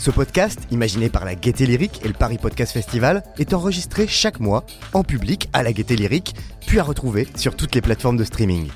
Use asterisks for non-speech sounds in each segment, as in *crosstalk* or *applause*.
Ce podcast, imaginé par la Gaieté Lyrique et le Paris Podcast Festival, est enregistré chaque mois en public à la Gaieté Lyrique, puis à retrouver sur toutes les plateformes de streaming.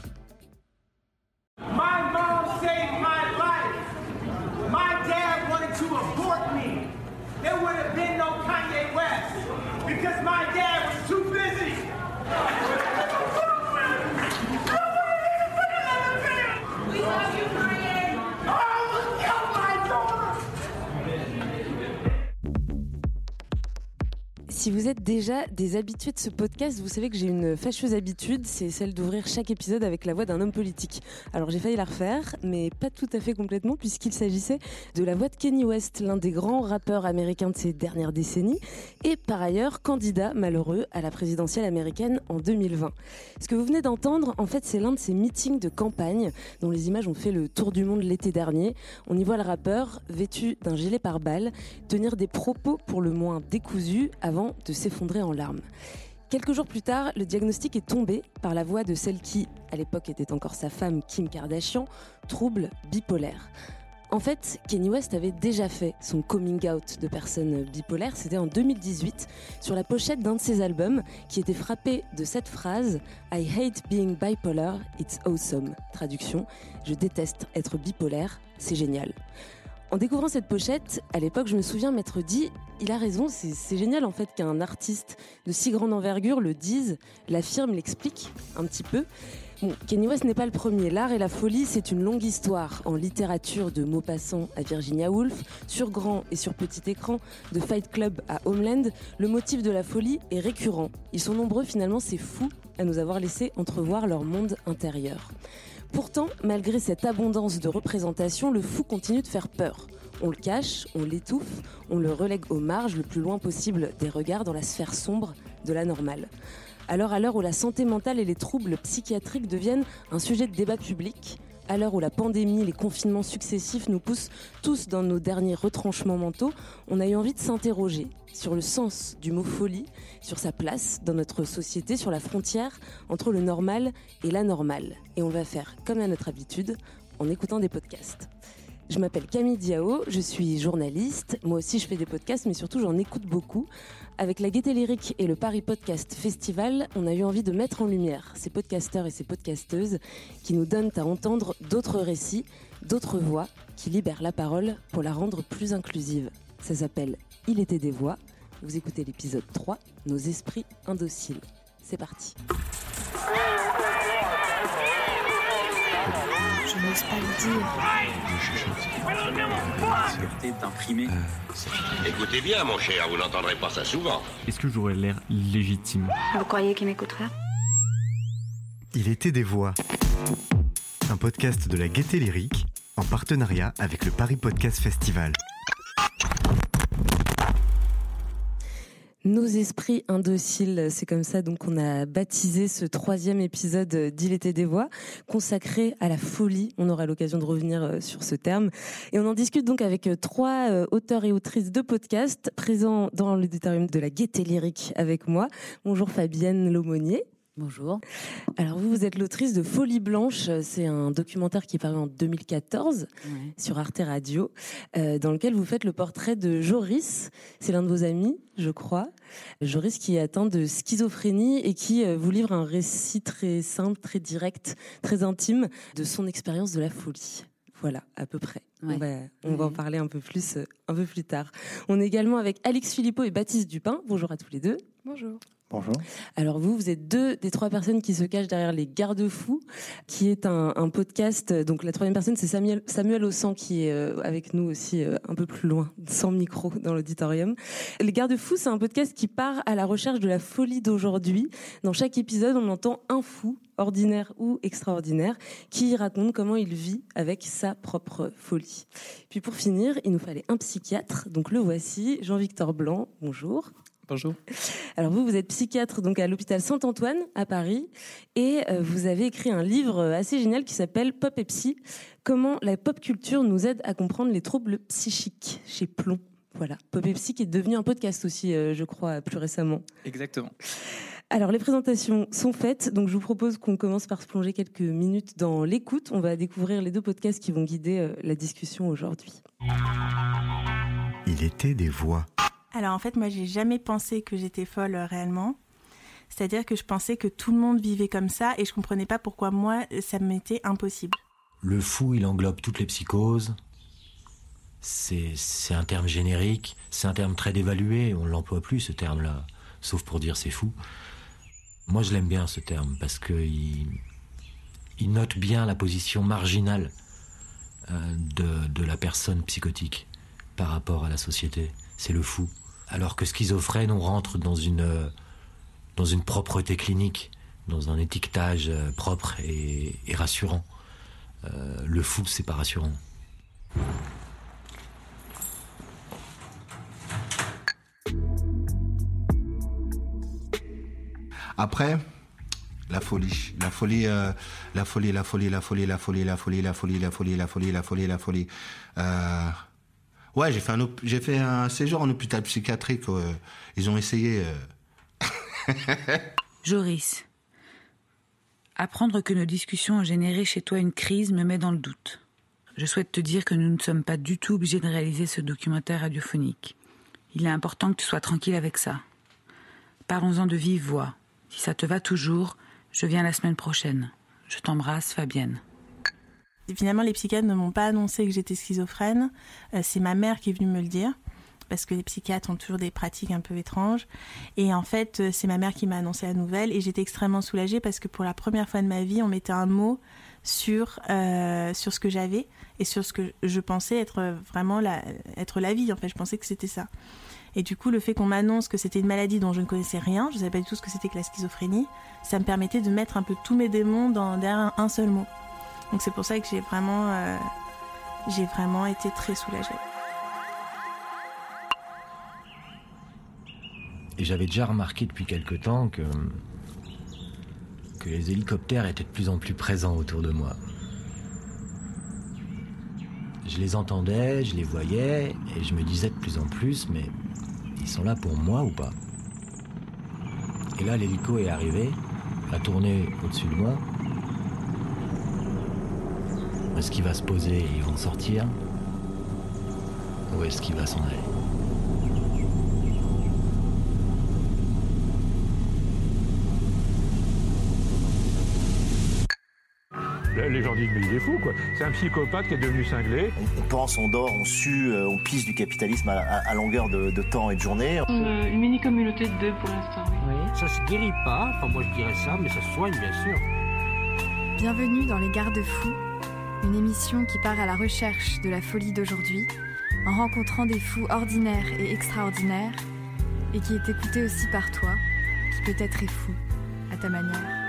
Si vous êtes déjà des habitués de ce podcast, vous savez que j'ai une fâcheuse habitude, c'est celle d'ouvrir chaque épisode avec la voix d'un homme politique. Alors j'ai failli la refaire, mais pas tout à fait complètement, puisqu'il s'agissait de la voix de Kenny West, l'un des grands rappeurs américains de ces dernières décennies, et par ailleurs candidat malheureux à la présidentielle américaine en 2020. Ce que vous venez d'entendre, en fait, c'est l'un de ces meetings de campagne dont les images ont fait le tour du monde l'été dernier. On y voit le rappeur, vêtu d'un gilet pare-balles, tenir des propos pour le moins décousus avant de s'effondrer en larmes. Quelques jours plus tard, le diagnostic est tombé par la voix de celle qui, à l'époque, était encore sa femme Kim Kardashian, trouble bipolaire. En fait, Kanye West avait déjà fait son coming out de personne bipolaire, c'était en 2018, sur la pochette d'un de ses albums, qui était frappé de cette phrase I hate being bipolar, it's awesome. Traduction, je déteste être bipolaire, c'est génial. En découvrant cette pochette, à l'époque, je me souviens m'être dit, il a raison, c'est génial en fait qu'un artiste de si grande envergure le dise, l'affirme, l'explique un petit peu. Bon, Kanye West n'est pas le premier. L'art et la folie, c'est une longue histoire en littérature de Maupassant à Virginia Woolf, sur grand et sur petit écran, de Fight Club à Homeland. Le motif de la folie est récurrent. Ils sont nombreux finalement, c'est fou à nous avoir laissé entrevoir leur monde intérieur. Pourtant, malgré cette abondance de représentations, le fou continue de faire peur. On le cache, on l'étouffe, on le relègue aux marges le plus loin possible des regards dans la sphère sombre de la normale. Alors à l'heure où la santé mentale et les troubles psychiatriques deviennent un sujet de débat public, à l'heure où la pandémie, les confinements successifs nous poussent tous dans nos derniers retranchements mentaux, on a eu envie de s'interroger sur le sens du mot folie, sur sa place dans notre société, sur la frontière entre le normal et l'anormal. Et on va faire comme à notre habitude en écoutant des podcasts. Je m'appelle Camille Diao, je suis journaliste. Moi aussi, je fais des podcasts, mais surtout, j'en écoute beaucoup. Avec la Gaieté Lyrique et le Paris Podcast Festival, on a eu envie de mettre en lumière ces podcasteurs et ces podcasteuses qui nous donnent à entendre d'autres récits, d'autres voix qui libèrent la parole pour la rendre plus inclusive. Ça s'appelle Il était des voix. Vous écoutez l'épisode 3, Nos esprits indociles. C'est parti. Je n'ose pas le dire. Liberté d'imprimer. Écoutez bien, mon cher, vous n'entendrez pas ça souvent. Est-ce que j'aurais l'air légitime? Vous croyez qu'il m'écouterait Il était des voix. Un podcast de la Gaieté Lyrique en partenariat avec le Paris Podcast Festival. Nos esprits indociles, c'est comme ça donc on a baptisé ce troisième épisode d'Il était des voix, consacré à la folie. On aura l'occasion de revenir euh, sur ce terme. Et on en discute donc avec euh, trois euh, auteurs et autrices de podcasts présents dans l'auditorium de la Gaieté Lyrique avec moi. Bonjour Fabienne Laumonier. Bonjour. Alors vous, vous êtes l'autrice de Folie Blanche. C'est un documentaire qui est paru en 2014 sur Arte Radio, euh, dans lequel vous faites le portrait de Joris. C'est l'un de vos amis, je crois. Joris qui est atteint de schizophrénie et qui euh, vous livre un récit très simple, très direct, très intime de son expérience de la folie. Voilà, à peu près. Ouais. On, va, on va en parler un peu plus euh, un peu plus tard. On est également avec Alix Philippot et Baptiste Dupin. Bonjour à tous les deux. Bonjour. Bonjour. Alors vous, vous êtes deux des trois personnes qui se cachent derrière les garde-fous, qui est un, podcast. Donc la troisième personne, c'est Samuel, Samuel Ossan qui est euh, avec nous aussi euh, un peu plus loin, sans micro *laughs* dans l'auditorium. Les garde-fous, c'est un podcast qui part à la recherche de la folie d'aujourd'hui. Dans chaque épisode, on entend un fou, ordinaire ou extraordinaire, qui raconte comment il vit avec sa propre folie. Puis pour finir, il nous fallait un psychiatre. Donc le voici, Jean-Victor Blanc. Bonjour. Bonjour. Alors vous, vous êtes psychiatre donc à l'hôpital Saint-Antoine à Paris et euh, vous avez écrit un livre euh, assez génial qui s'appelle Pop et Psy, comment la pop culture nous aide à comprendre les troubles psychiques chez Plomb. Voilà, Pop et Psy qui est devenu un podcast aussi, euh, je crois, plus récemment. Exactement. Alors les présentations sont faites, donc je vous propose qu'on commence par se plonger quelques minutes dans l'écoute. On va découvrir les deux podcasts qui vont guider la discussion aujourd'hui. Il était des voix. Alors en fait, moi, j'ai jamais pensé que j'étais folle euh, réellement. C'est-à-dire que je pensais que tout le monde vivait comme ça et je comprenais pas pourquoi moi, ça m'était impossible. Le fou, il englobe toutes les psychoses. C'est un terme générique, c'est un terme très dévalué, on l'emploie plus ce terme-là, sauf pour dire c'est fou. Moi je l'aime bien ce terme parce que il, il note bien la position marginale euh, de la personne psychotique par rapport à la société. C'est le fou. Alors que schizophrène, on rentre dans une, euh, dans une propreté clinique, dans un étiquetage euh, propre et, rassurant. Euh, le fou, c'est pas rassurant. Après, la folie, la folie, euh, la folie, la folie, la folie, la folie, la folie, la folie, la folie, la folie, la folie, la folie. Ouais, j'ai fait un, j'ai fait un séjour en hôpital psychiatrique. euh, ils ont essayé. euh, *laughs* Joris. Apprendre que nos discussions ont généré chez toi une crise me met dans le doute. Je souhaite te dire que nous ne sommes pas du tout obligés de réaliser ce documentaire radiophonique. Il est important que tu sois tranquille avec ça. Parlons-en de vive voix. Si ça te va toujours, je viens la semaine prochaine. Je t'embrasse, Fabienne. Finalement, les psychiatres ne m'ont pas annoncé que j'étais schizophrène. Euh, c'est ma mère qui est venue me le dire. Parce que les psychiatres ont toujours des pratiques un peu étranges. Et en fait, euh, c'est ma mère qui m'a annoncé la nouvelle. Et j'étais extrêmement soulagée parce que pour la première fois de ma vie, on mettait un mot sur, euh, ce que j'avais et sur ce que je pensais être vraiment la, vie. En fait, je pensais que c'était ça. Et du coup, le fait qu'on m'annonce que c'était une maladie dont je ne connaissais rien, je ne savais pas du tout ce que c'était que la schizophrénie, ça me permettait de mettre un peu tous mes démons derrière un seul mot. Donc c'est pour ça que j'ai vraiment, euh, j'ai vraiment été très soulagée. Et j'avais déjà remarqué depuis quelque temps que, que les hélicoptères étaient de plus en plus présents autour de moi. Je les entendais, je les voyais, et je me disais de plus en plus, mais ils sont là pour moi ou pas? Et là, l'hélico est arrivé, a tourné au-dessus de moi. Est-ce qu'il va se poser? Et ils vont sortir? Ou est-ce qu'il va s'en aller? Les gens disent, mais il est fou, quoi. C'est un psychopathe qui est devenu cinglé. On pense, on dort, on sue, euh, on pisse du capitalisme à, à- à longueur de, de temps et de journée. Une, une mini-communauté de deux pour l'instant. Oui. Ça se guérit pas, enfin moi je dirais ça, mais ça se soigne bien sûr. Bienvenue dans Les Garde-Fous, une émission qui part à la recherche de la folie d'aujourd'hui, en rencontrant des fous ordinaires et extraordinaires, et qui est écoutée aussi par toi, qui peut-être est fou, à ta manière.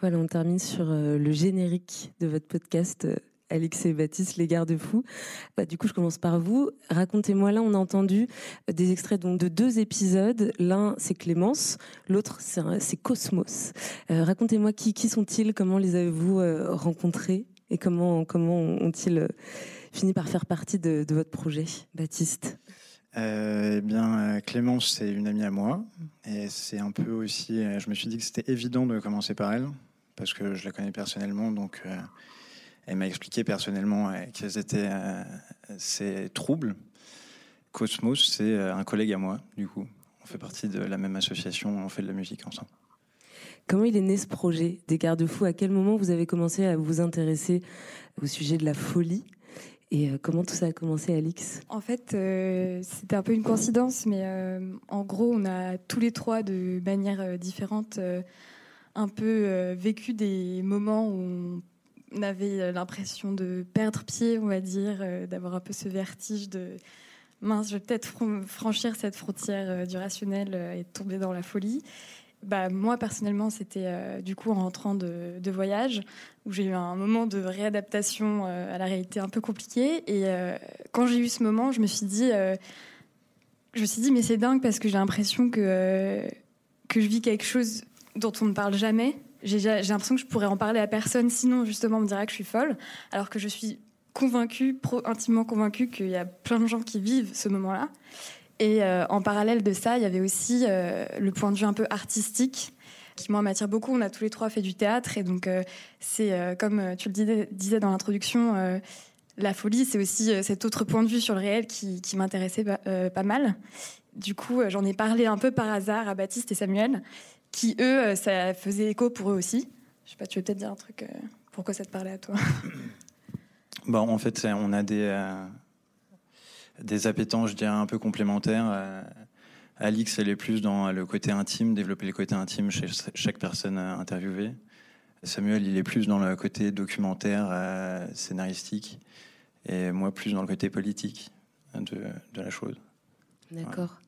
Voilà, on termine sur euh, le générique de votre podcast. Alix et Baptiste, les garde-fous. Bah, du coup, je commence par vous. Racontez-moi, là, on a entendu euh, des extraits donc, de deux épisodes. L'un, c'est Clémence, l'autre, c'est Cosmos. Euh, Racontez-moi qui, qui sont-ils, comment les avez-vous euh, rencontrés? Et comment, comment ont-ils fini par faire partie de, de votre projet, Baptiste? Eh bien, Clémence, c'est une amie à moi. Et c'est un peu aussi. je me suis dit que c'était évident de commencer par elle, parce que je la connais personnellement. Donc, elle m'a expliqué personnellement euh, quels étaient euh, ses troubles. Cosmos, c'est euh, un collègue à moi, du coup. On fait partie de la même association, on fait de la musique ensemble. Comment il est né ce projet? Des garde-fous À quel moment vous avez commencé à vous intéresser au sujet de la folie? Et comment tout ça a commencé, Alix? En fait, euh, c'était un peu une coïncidence, mais euh, en gros, on a tous les trois, de manière différente, euh, un peu euh, vécu des moments où on avait euh, l'impression de perdre pied, on va dire, euh, d'avoir un peu ce vertige de mince, je vais peut-être fran- franchir cette frontière euh, du rationnel et tomber dans la folie. bah, moi personnellement, c'était du coup en rentrant de, voyage où j'ai eu un moment de réadaptation à la réalité un peu compliqué. Et quand j'ai eu ce moment, je me suis dit, je me suis dit, mais c'est dingue parce que j'ai l'impression que que je vis quelque chose dont on ne parle jamais. J'ai l'impression que je pourrais en parler à personne, sinon justement on me dirait que je suis folle, alors que je suis convaincue, intimement convaincue qu'il y a plein de gens qui vivent ce moment-là. Et euh, en parallèle de ça, il y avait aussi euh, le point de vue un peu artistique qui moi m'attire beaucoup. On a tous les trois fait du théâtre et donc euh, c'est comme tu le disais, dans l'introduction, la folie, c'est aussi cet autre point de vue sur le réel qui, m'intéressait pas, mal. Du coup, j'en ai parlé un peu par hasard à Baptiste et Samuel, qui eux, euh, ça faisait écho pour eux aussi. Je sais pas, tu veux peut-être dire un truc. euh, pourquoi ça te parlait à toi? *coughs* Bon, en fait, on a des, euh, des appétences, je dirais, un peu complémentaires. Euh, Alix, elle est plus dans le côté intime, développer le côté intime chez chaque personne interviewée. Samuel, il est plus dans le côté documentaire, scénaristique, et moi plus dans le côté politique de, de la chose. D'accord.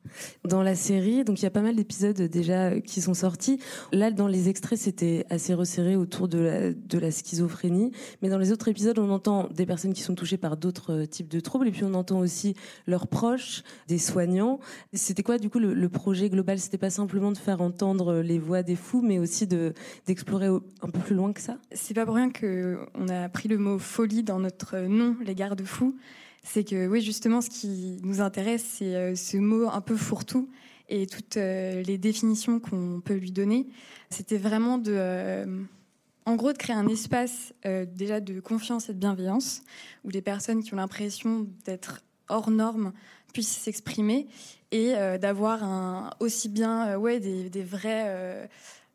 Dans la série, donc il y a pas mal d'épisodes déjà euh, qui sont sortis. Là, dans les extraits, c'était assez resserré autour de la, de la schizophrénie. Mais dans les autres épisodes, on entend des personnes qui sont touchées par d'autres euh, types de troubles. Et puis on entend aussi leurs proches, des soignants. C'était quoi, du coup, le, le projet global? C'était pas simplement de faire entendre les voix des fous, mais aussi de d'explorer un peu plus loin que ça? C'est pas pour rien qu'on a pris le mot folie dans notre nom, les garde-fous. C'est que, oui, justement, ce qui nous intéresse, c'est euh, ce mot un peu fourre-tout et toutes euh, les définitions qu'on peut lui donner. C'était vraiment de. euh, en gros, de créer un espace déjà de confiance et de bienveillance où les personnes qui ont l'impression d'être hors normes puissent s'exprimer et d'avoir aussi bien ouais, des, des vrais.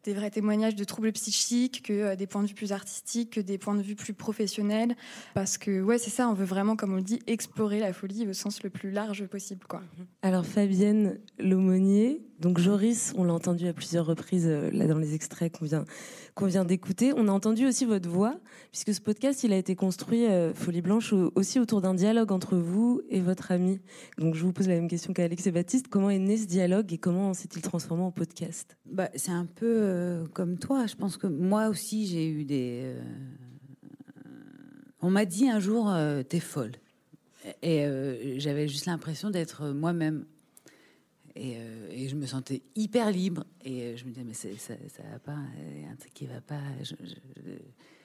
Des vrais témoignages de troubles psychiques, que euh, des points de vue plus artistiques, que des points de vue plus professionnels. Parce que, ouais, c'est ça, on veut vraiment, comme on le dit, explorer la folie au sens le plus large possible. Quoi. Alors Fabienne L'aumônier, donc Joris, on l'a entendu à plusieurs reprises euh, là dans les extraits qu'on vient qu'on vient d'écouter. On a entendu aussi votre voix puisque ce podcast il a été construit euh, Folie Blanche au- aussi autour d'un dialogue entre vous et votre ami. Donc je vous pose la même question qu'Alex et Baptiste. Comment est né ce dialogue et comment s'est-il transformé en podcast? Bah, c'est un peu euh, comme toi. Je pense que moi aussi, j'ai eu des. euh, On m'a dit un jour, euh, t'es folle. Et j'avais juste l'impression d'être moi-même. Et, je me sentais hyper libre. Et je me disais, mais ça, ça va pas, il y a un truc qui va pas. Je- je-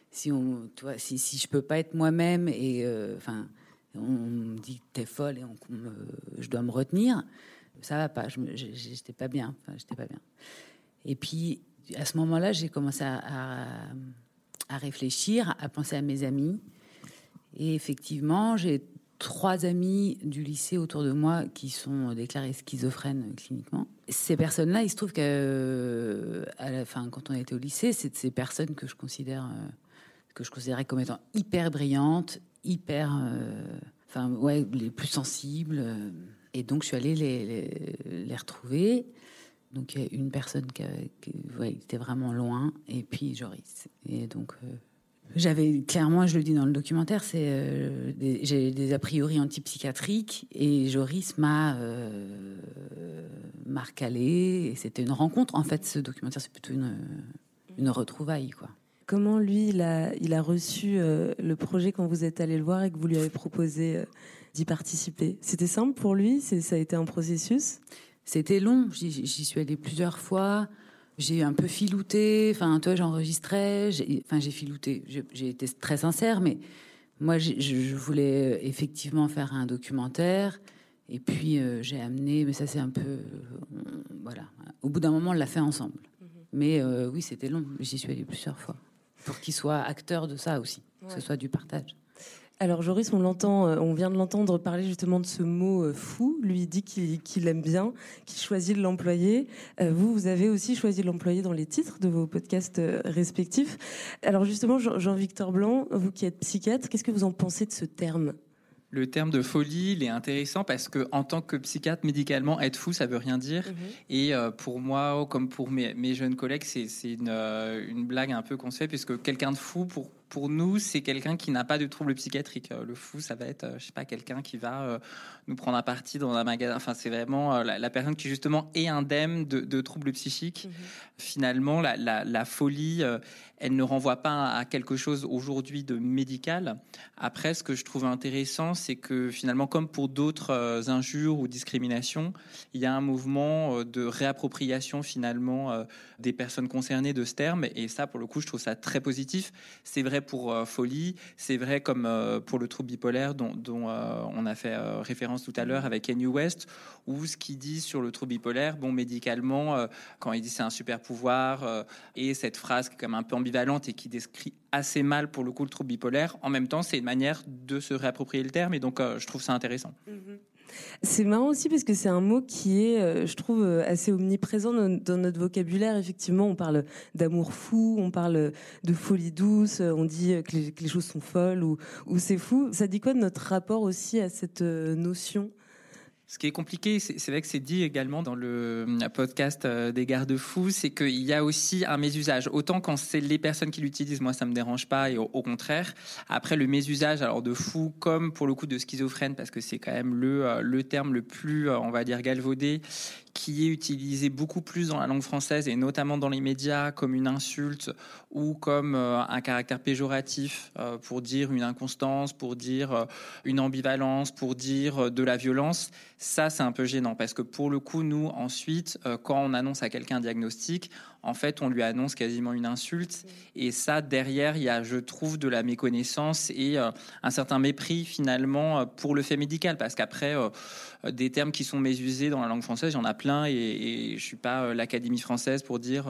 si, on, tu vois, si, si je peux pas être moi-même et enfin, on me dit t'es folle et on, me- je dois me retenir, ça va pas. J'étais pas bien. J'étais pas bien. Et puis, à ce moment-là, j'ai commencé à, réfléchir, à penser à mes amis. Et effectivement, j'ai trois amis du lycée autour de moi qui sont déclarés schizophrènes cliniquement. Ces personnes-là, il se trouve que, à la fin, quand on était au lycée, c'est ces personnes que je considère, euh, que je considérais comme étant hyper brillantes, hyper, euh, ouais, les plus sensibles. euh. Et donc, je suis allée les retrouver. Donc, il y a une personne qui, était vraiment loin, et puis Joris. Et donc, euh, j'avais clairement, je le dis dans le documentaire, c'est euh, j'ai des a priori antipsychiatriques, et Joris m'a euh, m'a et c'était une rencontre. En fait, ce documentaire, c'est plutôt une, retrouvaille, quoi. Comment lui il a il a reçu euh, le projet quand vous êtes allé le voir et que vous lui avez proposé d'y participer? C'était simple pour lui? Ça a été un processus? C'était long. J'y suis allée plusieurs fois. J'ai un peu filouté. Enfin, toi, j'enregistrais. j'ai- Enfin, j'ai filouté. J'ai été très sincère, mais moi, je, voulais euh, effectivement faire un documentaire. Et puis, euh, j'ai amené. Mais ça, c'est un peu. euh, voilà. Au bout d'un moment, on l'a fait ensemble. Mais euh, oui, c'était long. J'y suis allée plusieurs fois pour qu'il soit acteur de ça aussi, que ce soit du partage. Alors Joris, on l'entend, euh, on vient de l'entendre parler justement de ce mot euh, fou. Lui dit qu'il qu'il aime bien, qu'il choisit de l'employer. Euh, vous, vous avez aussi choisi de l'employer dans les titres de vos podcasts respectifs. Alors justement, Jean- Jean-Victor Blanc, vous qui êtes psychiatre, qu'est-ce que vous en pensez de ce terme? Le terme de folie, il est intéressant parce que en tant que psychiatre médicalement, être fou, ça veut rien dire. Et euh, pour moi, comme pour mes, mes jeunes collègues, c'est une, une blague un peu qu'on se fait puisque quelqu'un de fou, pour pour nous, c'est quelqu'un qui n'a pas de trouble psychiatrique. Euh, Le fou, ça va être, euh, je sais pas, quelqu'un qui va euh, nous prendre à partie dans un magasin. Enfin, c'est vraiment la, la personne qui justement est indemne de, de troubles psychiques. Finalement, la, la- la folie, elle ne renvoie pas à quelque chose aujourd'hui de médical. Après, ce que je trouve intéressant, c'est que finalement, comme pour d'autres euh, injures ou discriminations, il y a un mouvement euh, de réappropriation finalement euh, des personnes concernées de ce terme. Et ça, pour le coup, je trouve ça très positif. C'est vrai pour folie, c'est vrai comme pour le trouble bipolaire dont, on a fait référence tout à l'heure avec Kanye West, ou ce qu'il dit sur le trouble bipolaire, bon, médicalement, quand il dit c'est un super pouvoir, et cette phrase qui est comme un peu ambivalente et qui décrit assez mal pour le coup le trouble bipolaire, en même temps, c'est une manière de se réapproprier le terme, et donc euh, je trouve ça intéressant. C'est marrant aussi parce que c'est un mot qui est, euh, je trouve, euh, assez omniprésent dans, notre vocabulaire. Effectivement, on parle d'amour fou, on parle de folie douce, on dit que les, choses sont folles ou, c'est fou. Ça dit quoi de notre rapport aussi à cette notion? Ce qui est compliqué, c'est vrai que c'est dit également dans le euh, podcast euh, des garde-fous, c'est qu'il y a aussi un mésusage. Autant quand c'est les personnes qui l'utilisent, moi ça me dérange pas, et au, au contraire. Après le mésusage, alors de fou comme pour le coup de schizophrène, parce que c'est quand même le euh, le terme le plus, on va dire galvaudé, qui est utilisé beaucoup plus dans la langue française et notamment dans les médias comme une insulte ou comme un caractère péjoratif pour dire une inconstance, pour dire une ambivalence, pour dire de la violence. Ça, c'est un peu gênant parce que pour le coup, nous, ensuite, euh, quand on annonce à quelqu'un un diagnostic, en fait, on lui annonce quasiment une insulte. Et ça, derrière, il y a, je trouve, de la méconnaissance et euh, un certain mépris finalement euh, pour le fait médical parce qu'après, euh, des termes qui sont mésusés dans la langue française, il y en a plein et, et je suis pas l'Académie française pour dire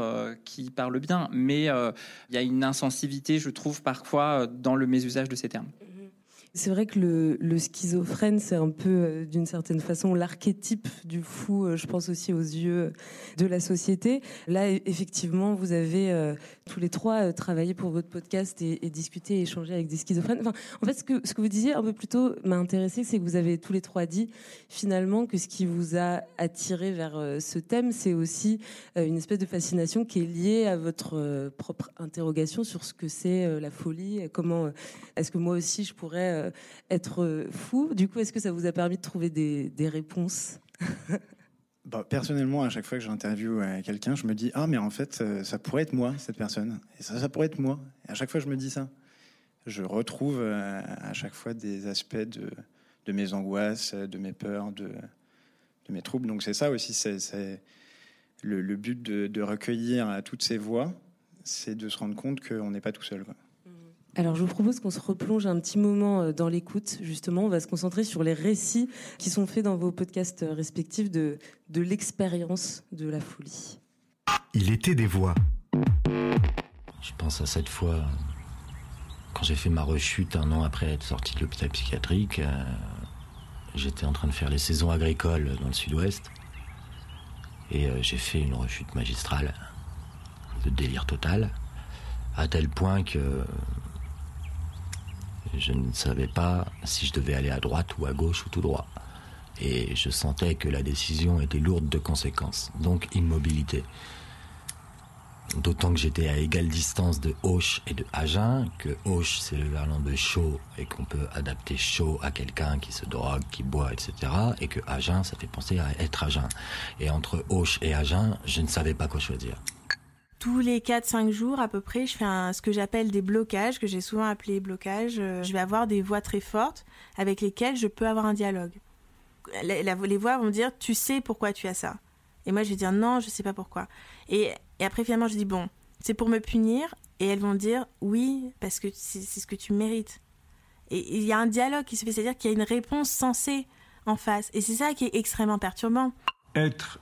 qui parle bien, mais il y a une insensibilité, je trouve, parfois dans le mésusage de ces termes. C'est vrai que le, schizophrène, c'est un peu, euh, d'une certaine façon, l'archétype du fou, euh, je pense aussi aux yeux de la société. Là, e- effectivement, vous avez euh, tous les trois travaillé pour votre podcast et, discuté et échangé avec des schizophrènes. En fait, ce que, ce que vous disiez un peu plus tôt m'a intéressé, c'est que vous avez tous les trois dit, finalement, que ce qui vous a attiré vers ce thème, c'est aussi une espèce de fascination qui est liée à votre propre interrogation sur ce que c'est la folie, comment est-ce que moi aussi je pourrais être euh, fou. Du coup, est-ce que ça vous a permis de trouver des, des réponses *laughs* Bah, personnellement, à chaque fois que j'interviewe euh, quelqu'un, je me dis ah mais en fait euh, ça pourrait être moi cette personne ça pourrait être moi. À chaque fois je me dis ça. Je retrouve euh, à chaque fois des aspects de, de mes angoisses, de mes peurs, de, de mes troubles. Donc c'est ça aussi, c'est le, le but de, recueillir euh, toutes ces voix, c'est de se rendre compte qu'on n'est pas tout seul. Alors, je vous propose qu'on se replonge un petit moment euh, dans l'écoute. Justement, on va se concentrer sur les récits qui sont faits dans vos podcasts euh, respectifs de, de l'expérience de la folie. Il était des voix. Je pense à cette fois, quand j'ai fait ma rechute un an après être sorti de l'hôpital psychiatrique, euh, j'étais en train de faire les saisons agricoles dans le sud-ouest. Et euh, j'ai fait une rechute magistrale, de délire total, à tel point que je ne savais pas si je devais aller à droite ou à gauche ou tout droit. Et je sentais que la décision était lourde de conséquences, donc immobilité. D'autant que j'étais à égale distance de Auch et de Agen, que Auch c'est le verlan de chaud et qu'on peut adapter chaud à quelqu'un qui se drogue, qui boit, etc. Et que Agen, ça fait penser à être Agen. Et entre Auch et Agen, je ne savais pas quoi choisir. Tous les 4-5 jours à peu près, je fais ce que j'appelle des blocages, que j'ai souvent appelé blocages. Euh, Je vais avoir des voix très fortes avec lesquelles je peux avoir un dialogue. Les voix vont me dire, tu sais pourquoi tu as ça. Et moi, je vais dire, non, je sais pas pourquoi. Et, après, finalement, je dis, bon, c'est pour me punir. Et elles vont dire, oui, parce que c'est c'est ce que tu mérites. Et il y a un dialogue qui se fait, c'est-à-dire qu'il y a une réponse sensée en face. Et c'est ça qui est extrêmement perturbant. Être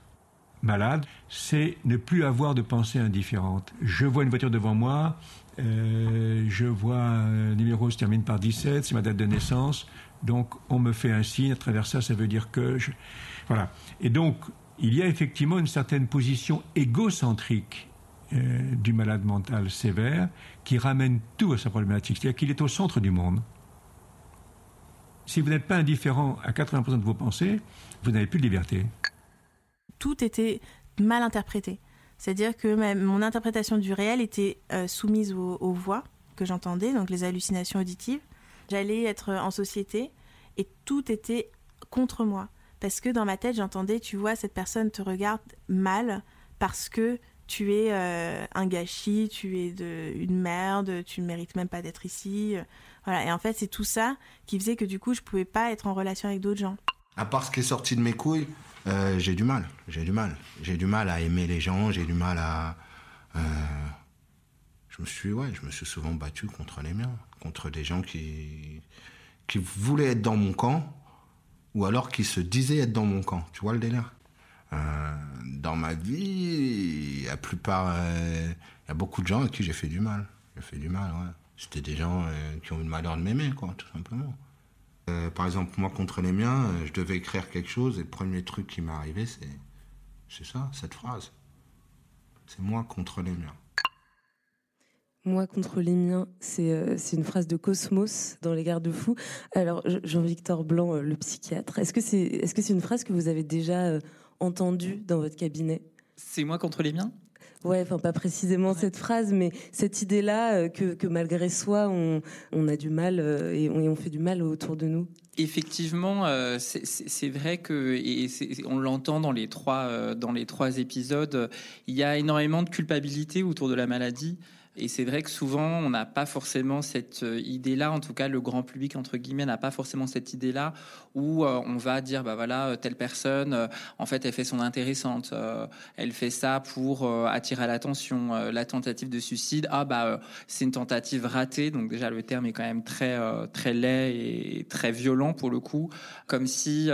malade, c'est ne plus avoir de pensée indifférente. Je vois une voiture devant moi, euh, je vois un numéro se termine par 17, c'est ma date de naissance, donc on me fait un signe, à travers ça, ça veut dire que je... Voilà. Et donc, il y a effectivement une certaine position égocentrique euh, du malade mental sévère qui ramène tout à sa problématique, c'est-à-dire qu'il est au centre du monde. Si vous n'êtes pas indifférent à 80% de vos pensées, vous n'avez plus de liberté. Tout était mal interprété. C'est-à-dire que ma- mon interprétation du réel était euh, soumise aux, voix que j'entendais, donc les hallucinations auditives. J'allais être en société et tout était contre moi. Parce que dans ma tête, j'entendais, tu vois, cette personne te regarde mal parce que tu es euh, un gâchis, tu es de, une merde, tu ne mérites même pas d'être ici. Voilà. Et en fait, c'est tout ça qui faisait que du coup, je pouvais pas être en relation avec d'autres gens. À part ce qui est sorti de mes couilles, euh, j'ai du mal. J'ai du mal. J'ai du mal à aimer les gens. J'ai du mal à. euh, je me suis, ouais, je me suis souvent battu contre les miens, contre des gens qui qui voulaient être dans mon camp, ou alors qui se disaient être dans mon camp. Tu vois le délire? Euh, Dans ma vie, la plupart, il y a beaucoup de gens à qui j'ai fait du mal. J'ai fait du mal, ouais. C'était des gens qui ont eu le malheur de m'aimer, quoi, tout simplement. Euh, par exemple, moi contre les miens, euh, je devais écrire quelque chose et le premier truc qui m'est arrivé, c'est c'est ça, cette phrase. C'est moi contre les miens. Moi contre les miens, c'est euh, c'est une phrase de Cosmos dans Les Garde-Fous. Alors Je- Jean-Victor Blanc, euh, le psychiatre, est-ce que c'est est-ce que c'est une phrase que vous avez déjà euh, entendue dans votre cabinet? C'est moi contre les miens? Ouais, enfin pas précisément cette phrase, mais cette idée-là euh, que, que malgré soi, on, on a du mal euh, et, on, et on fait du mal autour de nous. Effectivement, euh, c'est- vrai que et on l'entend dans les trois euh, dans les trois épisodes. Il y a énormément de culpabilité autour de la maladie. Et c'est vrai que souvent, on n'a pas forcément cette euh, idée-là, en tout cas le grand public, entre guillemets, n'a pas forcément cette idée-là, où euh, on va dire, bah voilà, euh, telle personne, en fait, elle fait son intéressante, elle fait ça pour attirer l'attention, la tentative de suicide, ah bah c'est une tentative ratée, donc déjà le terme est quand même très, très laid et très violent pour le coup, comme si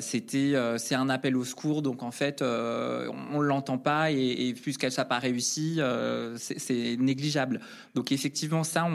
c'était, c'est un appel au secours, donc en fait, on, on l'entend pas, et, et puisqu'elle n'a pas réussi, c'est- négligeable. Donc effectivement, ça,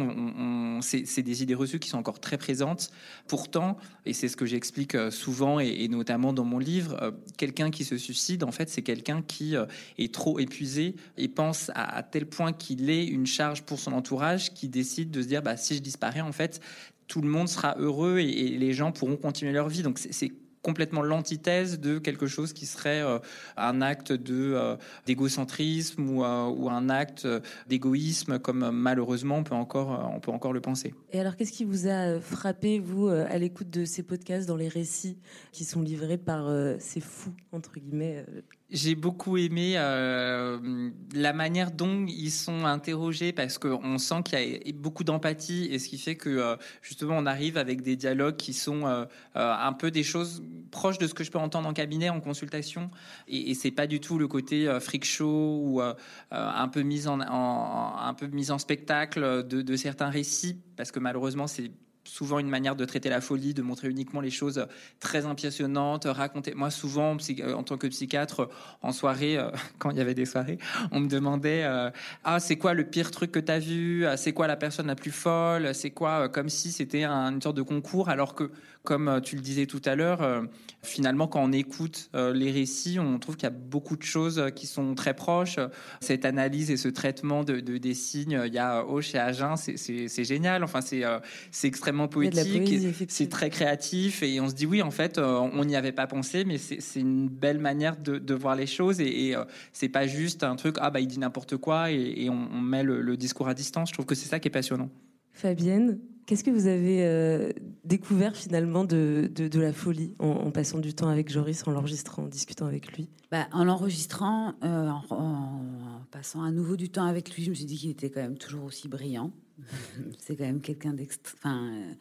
c'est des idées reçues qui sont encore très présentes. Pourtant, et c'est ce que j'explique euh, souvent, et, notamment dans mon livre, euh, quelqu'un qui se suicide, en fait, c'est quelqu'un qui euh, est trop épuisé et pense à, tel point qu'il est une charge pour son entourage, qui décide de se dire, bah, si je disparais, en fait, tout le monde sera heureux et, et les gens pourront continuer leur vie. Donc c'est complètement l'antithèse de quelque chose qui serait euh, un acte euh, d'égocentrisme ou, euh, ou un acte d'égoïsme comme malheureusement on peut encore on peut encore le penser. Et alors, qu'est-ce qui vous a frappé, vous, à l'écoute de ces podcasts, dans les récits qui sont livrés par ces fous, entre guillemets J'ai beaucoup aimé euh, la manière dont ils sont interrogés parce qu'on sent qu'il y a beaucoup d'empathie et ce qui fait que euh, justement on arrive avec des dialogues qui sont euh, un peu des choses proches de ce que je peux entendre en cabinet, en consultation. Et, et c'est pas du tout le côté freak show ou un peu mise en, un peu mise en spectacle de certains récits parce que malheureusement c'est souvent une manière de traiter la folie, de montrer uniquement les choses très impressionnantes, raconter. Moi, souvent, euh, en tant que psychiatre, en soirée, euh, *laughs* quand il y avait des soirées, on me demandait euh, ah c'est quoi le pire truc que t'as vu, Ah, c'est quoi la personne la plus folle, c'est quoi, comme si c'était un- une sorte de concours, alors que comme euh, tu le disais tout à l'heure, euh, finalement, quand on écoute euh, les récits, on trouve qu'il y a beaucoup de choses qui sont très proches. Cette analyse et ce traitement de, de- des signes, il y a Auch et Agen, c'est- génial. Enfin, c'est euh, c'est extrêmement poétique, c'est très créatif, et on se dit oui, en fait, on n'y avait pas pensé, mais c'est une belle manière de, de voir les choses, et, et, c'est pas juste un truc ah bah il dit n'importe quoi, et, et on, on met le, le discours à distance. Je trouve que c'est ça qui est passionnant. Fabienne, qu'est-ce que vous avez euh, découvert finalement de, de, la folie en, passant du temps avec Joris, en l'enregistrant, en discutant avec lui? Bah, en l'enregistrant, euh, en, passant à nouveau du temps avec lui, je me suis dit qu'il était quand même toujours aussi brillant. *laughs* C'est quand même quelqu'un d'extra. Enfin, euh,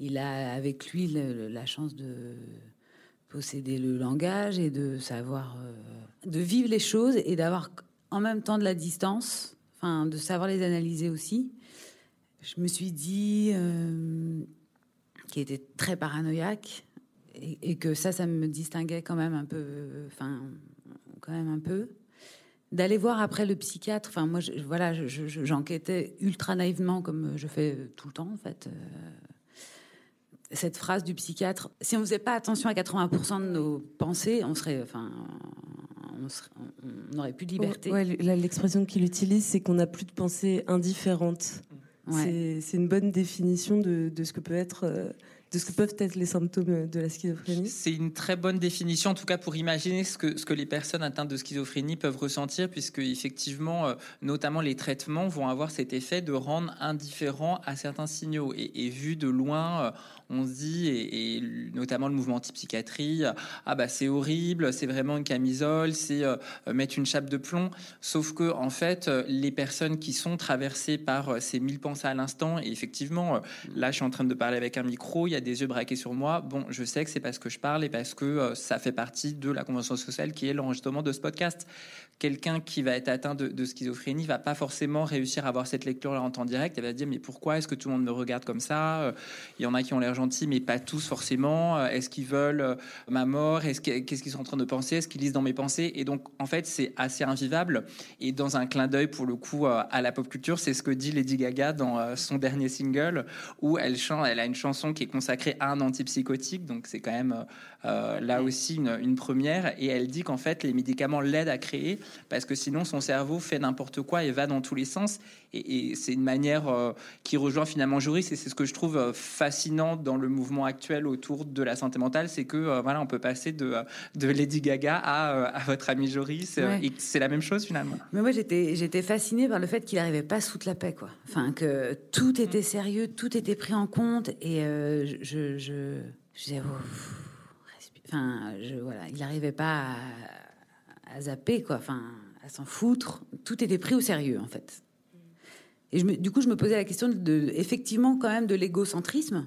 il a avec lui la chance de posséder le langage et de savoir, euh, de vivre les choses et d'avoir en même temps de la distance, de savoir les analyser aussi. Je me suis dit euh, qu'il était très paranoïaque et, que ça, ça me distinguait quand même un peu, enfin, quand même un peu. D'aller voir après le psychiatre, enfin, moi, voilà, je- je- j'enquêtais ultra naïvement, comme je fais tout le temps, en fait. euh, cette phrase du psychiatre, si on faisait pas attention à 80% de nos pensées, on serait, enfin, on serait- on- n'aurait plus de liberté. L'expression qu'il utilise, c'est qu'on n'a plus de pensée indifférente. Ouais. C'est- une bonne définition de, de ce que peut être euh, de ce que peuvent être les symptômes de la schizophrénie C'est une très bonne définition, en tout cas pour imaginer ce que, ce que les personnes atteintes de schizophrénie peuvent ressentir, puisque effectivement, euh, notamment les traitements vont avoir cet effet de rendre indifférent à certains signaux. Et, et vu de loin, euh, on se dit, et, notamment le mouvement anti-psychiatrie, ah bah c'est horrible, c'est vraiment une camisole, c'est euh, mettre une chape de plomb. Sauf que en fait, les personnes qui sont traversées par euh, ces mille pensées à l'instant, et effectivement, euh, là je suis en train de parler avec un micro, il y a des yeux braqués sur moi. Bon, je sais que c'est parce que je parle et parce que ça fait partie de la convention sociale qui est l'enregistrement de ce podcast. Quelqu'un qui va être atteint de, de schizophrénie va pas forcément réussir à avoir cette lecture en temps direct. Elle va se dire mais pourquoi est-ce que tout le monde me regarde comme ça? Il y en a qui ont l'air gentils, mais pas tous forcément. Euh, Est-ce qu'ils veulent euh, ma mort? Est-ce que- qu'est-ce qu'ils sont en train de penser? Est-ce qu'ils lisent dans mes pensées? Et donc en fait c'est assez invivable. Et dans un clin d'œil pour le coup euh, à la pop culture, c'est ce que dit Lady Gaga dans son dernier single où elle chante, elle a une chanson qui est consacrée à un antipsychotique. Donc c'est quand même euh, là aussi une, une première. Et elle dit qu'en fait les médicaments l'aident à créer parce que sinon son cerveau fait n'importe quoi et va dans tous les sens. Et, et c'est une manière euh, qui rejoint finalement Joris et c'est ce que je trouve euh, fascinant dans le mouvement actuel autour de la santé mentale, c'est que euh, voilà on peut passer de, de Lady Gaga à, à votre ami Joris Ouais. et c'est la même chose finalement. Mais moi, j'étais, j'étais fascinée par le fait qu'il n'arrivait pas foutre la paix, quoi. Enfin, que tout était sérieux, tout était pris en compte, et je, je, je, disais, oh, enfin, je, voilà, il n'arrivait pas à, zapper, quoi. Enfin, à s'en foutre. Tout était pris au sérieux, en fait. Et je me- du coup, je me posais la question de, effectivement, quand même, de l'égocentrisme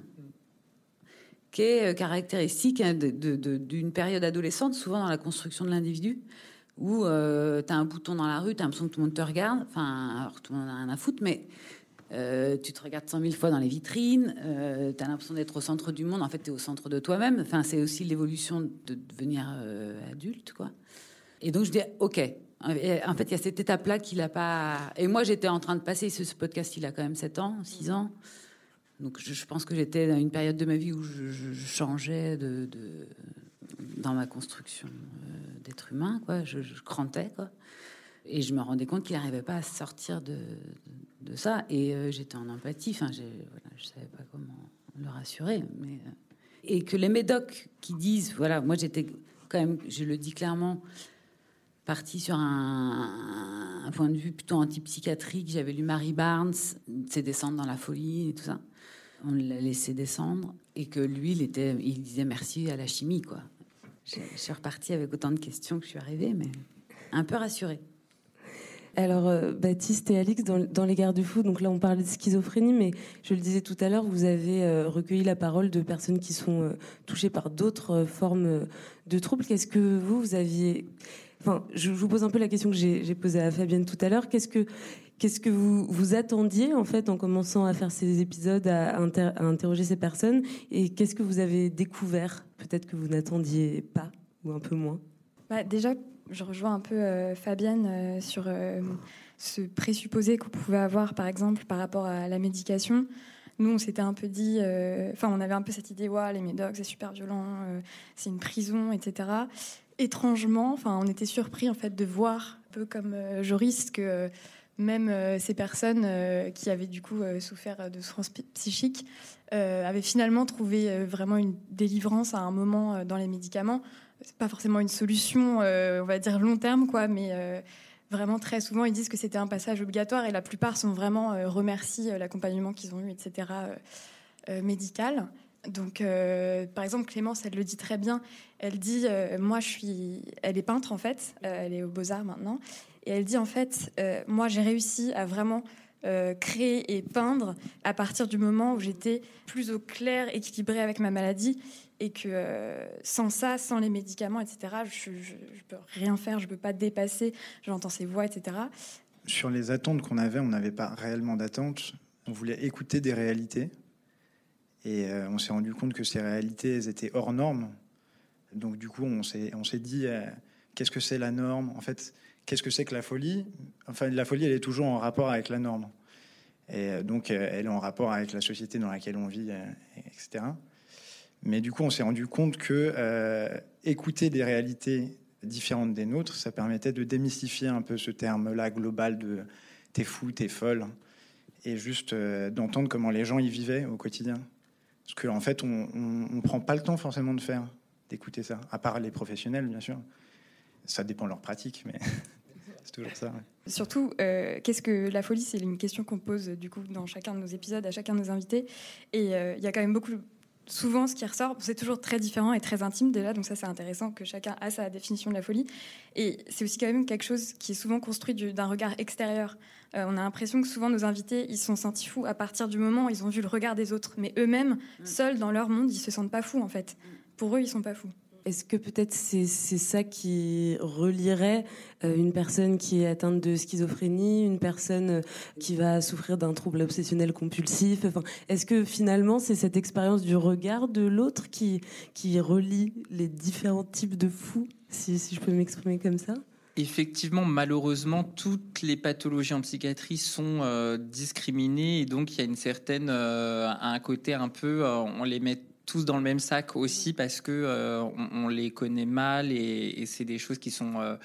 qui est euh, caractéristique hein, d'une période adolescente, souvent dans la construction de l'individu, où tu as un bouton dans la rue, tu as l'impression que tout le monde te regarde, enfin, tout le monde n'a rien à foutre, mais euh, tu te regardes cent mille fois dans les vitrines, tu as l'impression d'être au centre du monde, en fait, tu es au centre de toi-même. Enfin, c'est aussi l'évolution de devenir euh, adulte, quoi. Et donc, je dis, OK. En fait, il y a cette étape-là qu'il n'a pas. Et moi, j'étais en train de passer ce, podcast, il a quand même 7 ans, 6 ans. Donc, je, pense que j'étais dans une période de ma vie où je, changeais de, dans ma construction euh, d'être humain, quoi. Je, je crantais, quoi. Et je me rendais compte qu'il n'arrivait pas à sortir de, ça. Et euh, j'étais en empathie. Je savais pas comment le rassurer. Mais, euh, et que les médocs qui disent, voilà, moi j'étais quand même, je le dis clairement, partie sur un, point de vue plutôt antipsychiatrique. J'avais lu Mary Barnes, c'est descendre dans la folie et tout ça. On l'a laissé descendre et que lui, il était, il disait merci à la chimie, quoi. Je, je suis repartie avec autant de questions que je suis arrivée, mais un peu rassurée. Alors, euh, Baptiste et Alix, dans, Les Garde-Fous, donc là on parlait de schizophrénie, mais je le disais tout à l'heure, vous avez euh, recueilli la parole de personnes qui sont euh, touchées par d'autres formes de troubles. Qu'est-ce que vous, vous aviez. Enfin, je, vous pose un peu la question que j'ai posée à Fabienne tout à l'heure. Qu'est-ce que. Qu'est-ce que vous, vous attendiez en fait en commençant à faire ces épisodes, à, à interroger ces personnes? Et qu'est-ce que vous avez découvert Peut-être que vous n'attendiez pas ou un peu moins? Bah, déjà, je rejoins un peu euh, Fabienne euh, sur euh, ce présupposé qu'on pouvait avoir, par exemple, par rapport à la médication. Nous, on s'était un peu dit, enfin, on avait un peu cette idée, ouais, les médocs, c'est super violent, c'est une prison, etc. Étrangement, enfin, on était surpris en fait de voir, un peu comme Joris, que même ces personnes qui avaient du coup souffert de souffrances psy- psychiques avaient finalement trouvé vraiment une délivrance à un moment dans les médicaments. C'est pas forcément une solution, euh, on va dire long terme, quoi, mais euh, vraiment très souvent ils disent que c'était un passage obligatoire et la plupart sont vraiment euh, remercient euh, l'accompagnement qu'ils ont eu, etc. médical. Donc, par exemple, Clémence, elle le dit très bien. Elle dit, moi, je suis, elle est peintre en fait. Elle est aux Beaux Arts maintenant, et elle dit en fait, moi, j'ai réussi à vraiment créer et peindre à partir du moment où j'étais plus au clair, équilibrée avec ma maladie, et que euh, sans ça, sans les médicaments, etc., je, je peux rien faire, je peux pas dépasser. J'entends ses voix, etc. Sur les attentes qu'on avait, on n'avait pas réellement d'attentes. On voulait écouter des réalités. Et euh, on s'est rendu compte que ces réalités, elles étaient hors normes. Donc du coup, on s'est, dit, euh, qu'est-ce que c'est la norme? En fait, qu'est-ce que c'est que la folie? Enfin, la folie, elle est toujours en rapport avec la norme. Et donc, elle est en rapport avec la société dans laquelle on vit, etc. Mais du coup, on s'est rendu compte que euh, écouter des réalités différentes des nôtres, ça permettait de démystifier un peu ce terme-là global de t'es fou, t'es folle, et juste euh, d'entendre comment les gens y vivaient au quotidien. Ce qu'en en fait, on ne prend pas le temps forcément de faire, d'écouter ça, à part les professionnels, bien sûr. Ça dépend de leur pratique, mais *laughs* c'est toujours ça. Surtout, euh, qu'est-ce que la folie C'est une question qu'on pose du coup dans chacun de nos épisodes à chacun de nos invités. Et il y a quand même beaucoup, souvent, ce qui ressort, c'est toujours très différent et très intime déjà. Donc ça, c'est intéressant que chacun a sa définition de la folie. Et c'est aussi quand même quelque chose qui est souvent construit d'un regard extérieur. Euh, on a l'impression que souvent nos invités, ils sont sentis fous à partir du moment où ils ont vu le regard des autres. Mais eux-mêmes, mm. seuls dans leur monde, ils se sentent pas fous en fait. Pour eux, ils sont pas fous. Est-ce que peut-être c'est ça qui relierait euh, une personne qui est atteinte de schizophrénie, une personne euh, qui va souffrir d'un trouble obsessionnel compulsif? Enfin, Est-ce que finalement c'est cette expérience du regard de l'autre qui, qui relie les différents types de fous, si, si je peux m'exprimer comme ça? Effectivement, malheureusement, toutes les pathologies en psychiatrie sont euh, discriminées et donc il y a une certaine, un côté un peu, on les met tous dans le même sac aussi parce que euh, on, les connaît mal et, c'est des choses qui sont euh,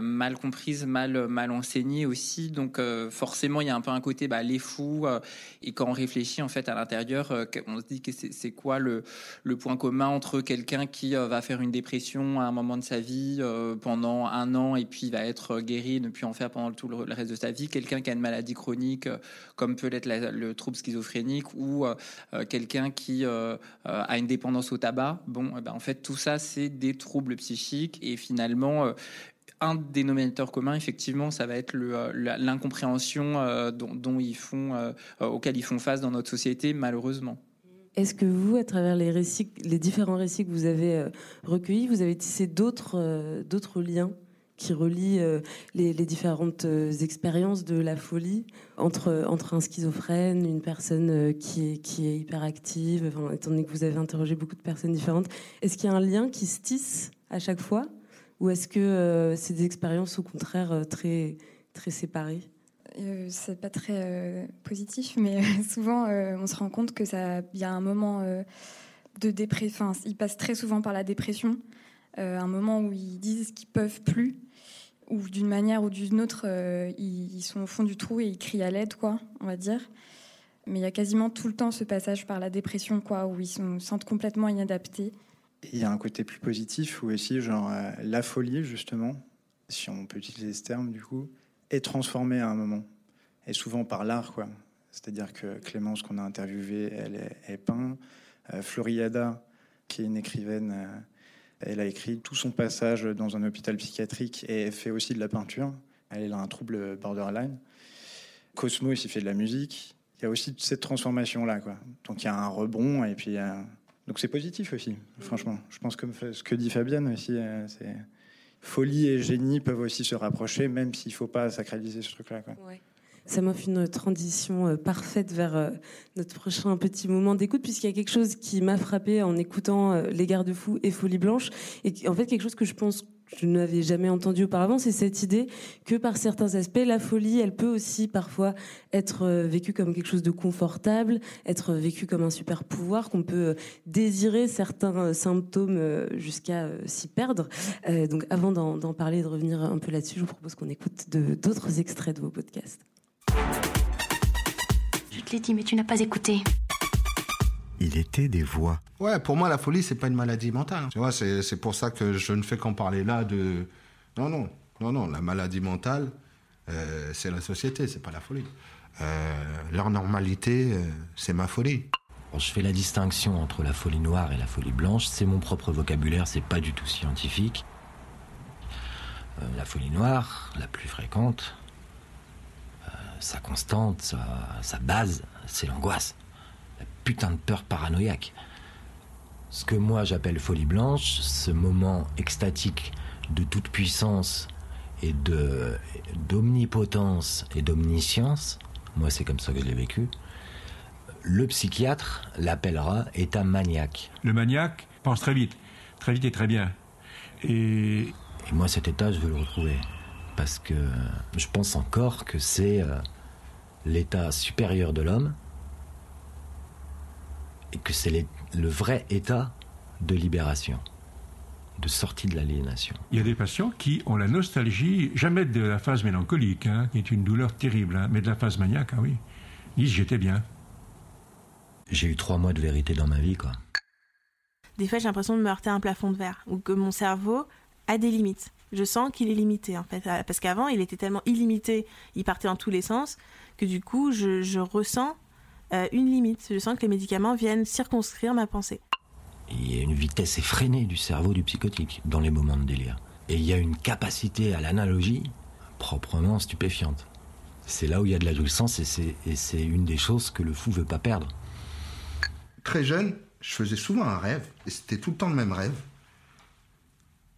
mal comprise, mal mal enseignée aussi. Donc euh, forcément, il y a un peu un côté bah, les fous. Euh, et quand on réfléchit en fait à l'intérieur, on se dit que c'est quoi le, le point commun entre quelqu'un qui va faire une dépression à un moment de sa vie pendant un an et puis va être guéri, ne plus en faire pendant tout le, reste de sa vie, quelqu'un qui a une maladie chronique comme peut l'être le trouble schizophrénique ou quelqu'un qui a une dépendance au tabac. Bon, eh ben, en fait, tout ça, c'est des troubles psychiques et finalement, un dénominateur commun, effectivement, ça va être euh, l'incompréhension euh, dont, ils font, euh, auquel ils font face dans notre société, malheureusement. Est-ce que vous, à travers les différents récits que vous avez recueillis, vous avez tissé d'autres liens qui relient les, différentes expériences de la folie entre, un schizophrène, une personne qui est, hyperactive, étant donné que vous avez interrogé beaucoup de personnes différentes, est-ce qu'il y a un lien qui se tisse à chaque fois? Ou est-ce que euh, c'est des expériences au contraire euh, très, très séparées? Euh, c'est pas très positif, mais *laughs* souvent on se rend compte que ça, y a un moment de dépression. Enfin, ils passent très souvent par la dépression, un moment où ils disent qu'ils peuvent plus, ou d'une manière ou d'une autre, ils, sont au fond du trou et ils crient à l'aide, quoi, on va dire. Mais il y a quasiment tout le temps ce passage par la dépression, quoi, où ils se sentent complètement inadaptés il y a un côté plus positif où aussi, genre, euh, la folie, justement, si on peut utiliser ce terme, du coup, est transformée à un moment. Et souvent par l'art, quoi. C'est-à-dire que Clémence, qu'on a interviewée, elle est, peint. Euh, Floriada, qui est une écrivaine, euh, elle a écrit tout son passage dans un hôpital psychiatrique et fait aussi de la peinture. Elle a un trouble borderline. Cosmos, il fait de la musique. Il y a aussi cette transformation-là, quoi. Donc il y a un rebond et puis donc c'est positif aussi, franchement. Je pense que ce que dit Fabienne aussi, euh, c'est folie et génie peuvent aussi se rapprocher, même s'il ne faut pas sacraliser ce truc-là. Ça m'offre une transition euh, parfaite vers euh, notre prochain petit moment d'écoute, puisqu'il y a quelque chose qui m'a frappé en écoutant Les Garde-Fous et Folie Blanche, et en fait quelque chose que je pense je n'avais jamais entendu auparavant, c'est cette idée que par certains aspects, la folie, elle peut aussi parfois être euh, vécue comme quelque chose de confortable, être vécue comme un super pouvoir, qu'on peut euh, désirer certains euh, symptômes jusqu'à s'y perdre. donc avant d'en parler et de revenir un peu là-dessus, je vous propose qu'on écoute d'autres extraits de vos podcasts. Je te l'ai dit, mais tu n'as pas écouté il était des voix. Ouais, pour moi, la folie, c'est pas une maladie mentale. Tu vois, c'est pour ça que je ne fais qu'en parler là de. Non, non, non, non. La maladie mentale, euh, c'est la société, c'est pas la folie. Euh, leur normalité, euh, c'est ma folie. je fais la distinction entre la folie noire et la folie blanche. C'est mon propre vocabulaire, c'est pas du tout scientifique. la folie noire, la plus fréquente, sa constante, sa base, c'est l'angoisse putain de peur paranoïaque. Ce que moi j'appelle folie blanche, ce moment extatique de toute puissance et de d'omnipotence et d'omniscience, moi c'est comme ça que je l'ai vécu. Le psychiatre l'appellera état maniaque. Le maniaque pense très vite, très vite et très bien. Et, et moi cet état je veux le retrouver parce que je pense encore que c'est euh, l'état supérieur de l'homme et que c'est le vrai état de libération, de sortie de l'aliénation. Il y a des patients qui ont la nostalgie, jamais de la phase mélancolique, hein, qui est une douleur terrible, hein, mais de la phase maniaque, ah oui. Ils disent j'étais bien. J'ai eu trois mois de vérité dans ma vie, quoi. Des fois, j'ai l'impression de me heurter à un plafond de verre, ou que mon cerveau a des limites. Je sens qu'il est limité, en fait. Parce qu'avant, il était tellement illimité, il partait dans tous les sens, que du coup, je, je ressens euh, une limite. Je sens que les médicaments viennent circonscrire ma pensée. Il y a une vitesse effrénée du cerveau du psychotique dans les moments de délire. Et il y a une capacité à l'analogie proprement stupéfiante. C'est là où il y a de la jouissance et c'est, et c'est une des choses que le fou veut pas perdre. Très jeune, je faisais souvent un rêve, et c'était tout le temps le même rêve,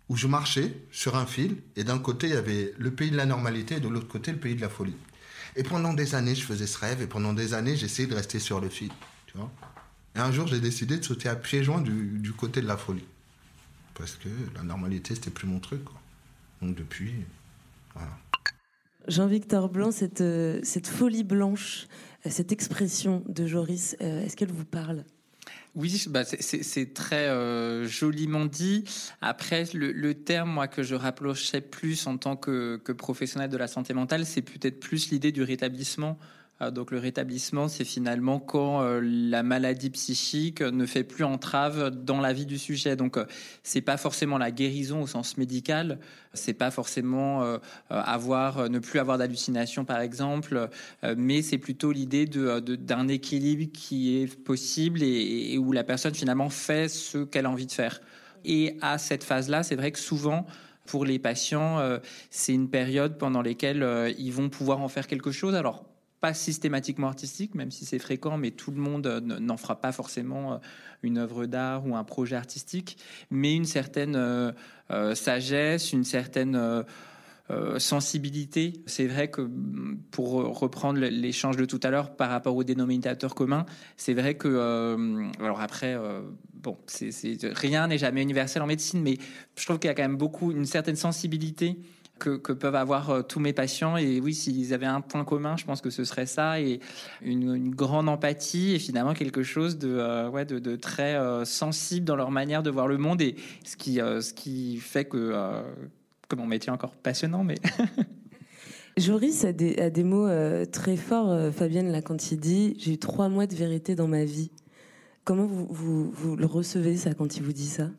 où je marchais sur un fil, et d'un côté il y avait le pays de la normalité, et de l'autre côté le pays de la folie. Et pendant des années, je faisais ce rêve, et pendant des années, j'essayais de rester sur le fil. Tu vois et un jour, j'ai décidé de sauter à pieds joints du, côté de la folie. Parce que la normalité, c'était plus mon truc. Donc depuis, voilà. Jean-Victor Blanc, cette, euh, cette folie blanche, cette expression de Joris, euh, est-ce qu'elle vous parle? Oui, bah c'est très euh, joliment dit. Après, le, terme moi que je rapprochais plus en tant que, professionnel de la santé mentale, c'est peut-être plus l'idée du rétablissement donc le rétablissement, c'est finalement quand euh, la maladie psychique ne fait plus entrave dans la vie du sujet. Donc euh, c'est pas forcément la guérison au sens médical, c'est pas forcément avoir ne plus avoir d'hallucination par exemple, mais c'est plutôt l'idée d'un équilibre qui est possible et, et, où la personne finalement fait ce qu'elle a envie de faire. Et à cette phase-là, c'est vrai que souvent pour les patients, c'est une période pendant laquelle ils vont pouvoir en faire quelque chose. Alors pas systématiquement artistique, même si c'est fréquent, mais tout le monde euh, n'en fera pas forcément euh, une œuvre d'art ou un projet artistique, mais une certaine euh, sagesse, une certaine sensibilité. C'est vrai que mm, pour reprendre l'échange de tout à l'heure par rapport au dénominateur commun, c'est vrai que alors après bon, rien n'est jamais universel en médecine, mais je trouve qu'il y a quand même beaucoup une certaine sensibilité que, peuvent avoir euh, tous mes patients. Et oui, s'ils avaient un point commun, je pense que ce serait ça et une, grande empathie et finalement quelque chose de, euh, ouais, de, très euh, sensible dans leur manière de voir le monde et ce qui, ce qui fait que, que mon métier est encore passionnant. Mais *laughs* Joris a des, a des mots très forts, Fabienne, là, quand il dit J'ai eu trois mois de vérité dans ma vie. Comment vous, vous, vous le recevez, ça, quand il vous dit ça?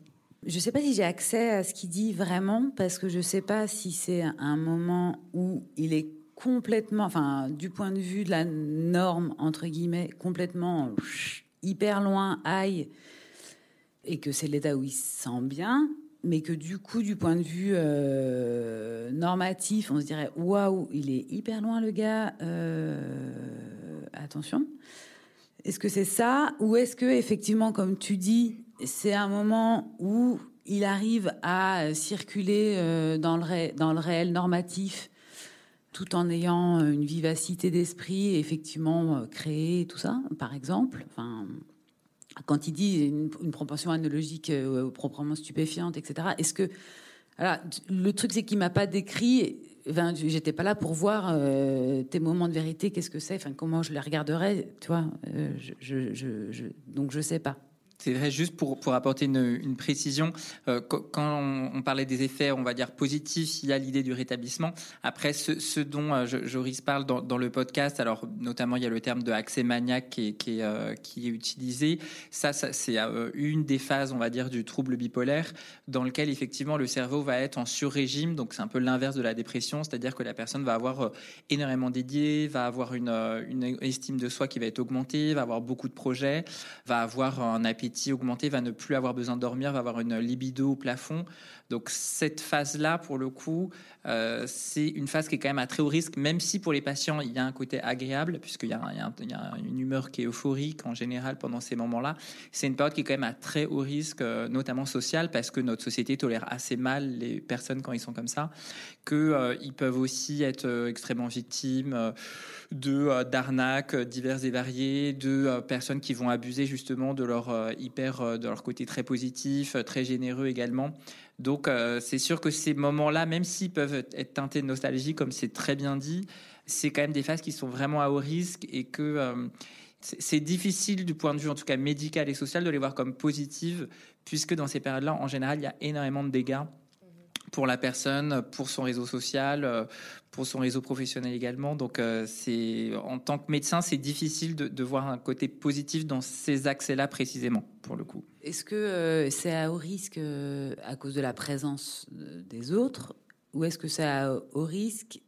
Je ne sais pas si j'ai accès à ce qu'il dit vraiment, parce que je ne sais pas si c'est un moment où il est complètement, enfin, du point de vue de la norme, entre guillemets, complètement hyper loin, aïe, et que c'est l'état où il se sent bien, mais que du coup, du point de vue euh, normatif, on se dirait waouh, il est hyper loin le gars, euh, attention. Est-ce que c'est ça, ou est-ce que effectivement, comme tu dis, c'est un moment où il arrive à circuler euh, dans le, réel normatif tout en ayant une vivacité d'esprit, effectivement euh, créer tout ça, par exemple. Enfin, quand il dit une, une propension analogique euh, proprement stupéfiante, etc. Est-ce que voilà, le truc c'est qu'il m'a pas décrit. Enfin, j'étais pas là pour voir euh, tes moments de vérité. Qu'est-ce que c'est Enfin, comment je les regarderais Tu euh, je, je, donc je sais pas. C'est vrai, juste pour, pour apporter une, une précision, euh, quand on, parlait des effets, on va dire positifs, il y a l'idée du rétablissement. Après, ce, ce dont euh, Joris parle dans, dans, le podcast, alors notamment il y a le terme de accès maniaque qui est, qui est, euh, utilisé. Ça, ça c'est une des phases, on va dire, du trouble bipolaire, dans lequel effectivement le cerveau va être en sur-régime. Donc c'est un peu l'inverse de la dépression, c'est-à-dire que la personne va avoir énormément dédié, va avoir une, une estime de soi qui va être augmentée, va avoir beaucoup de projets, va avoir un appétit augmenté, va ne plus avoir besoin de dormir, va avoir une libido au plafond. Donc cette phase-là, pour le coup, euh, c'est une phase qui est quand même à très haut risque, même si pour les patients, il y a un côté agréable, puisqu'il y, a, une humeur qui est euphorique en général pendant ces moments-là. C'est une période qui est quand même à très haut risque, euh, notamment social, parce que notre société tolère assez mal les personnes quand ils sont comme ça, qu'ils euh, peuvent aussi être extrêmement victimes de d'arnaques diverses et variées, de personnes qui vont abuser justement de leur hyper, de leur côté très positif, très généreux également. Donc euh, c'est sûr que ces moments-là, même s'ils peuvent être teintés de nostalgie, comme c'est très bien dit, c'est quand même des phases qui sont vraiment à haut risque et que euh, c'est difficile du point de vue en tout cas médical et social de les voir comme positives, puisque dans ces périodes-là, en général, il y a énormément de dégâts pour la personne, pour son réseau social, euh, pour son réseau professionnel également. Donc, euh, c'est en tant que médecin, c'est difficile de, de, voir un côté positif dans ces accès-là précisément, pour le coup. Est-ce que euh, c'est à haut risque euh, à cause de la présence des autres, ou est-ce que c'est à haut risque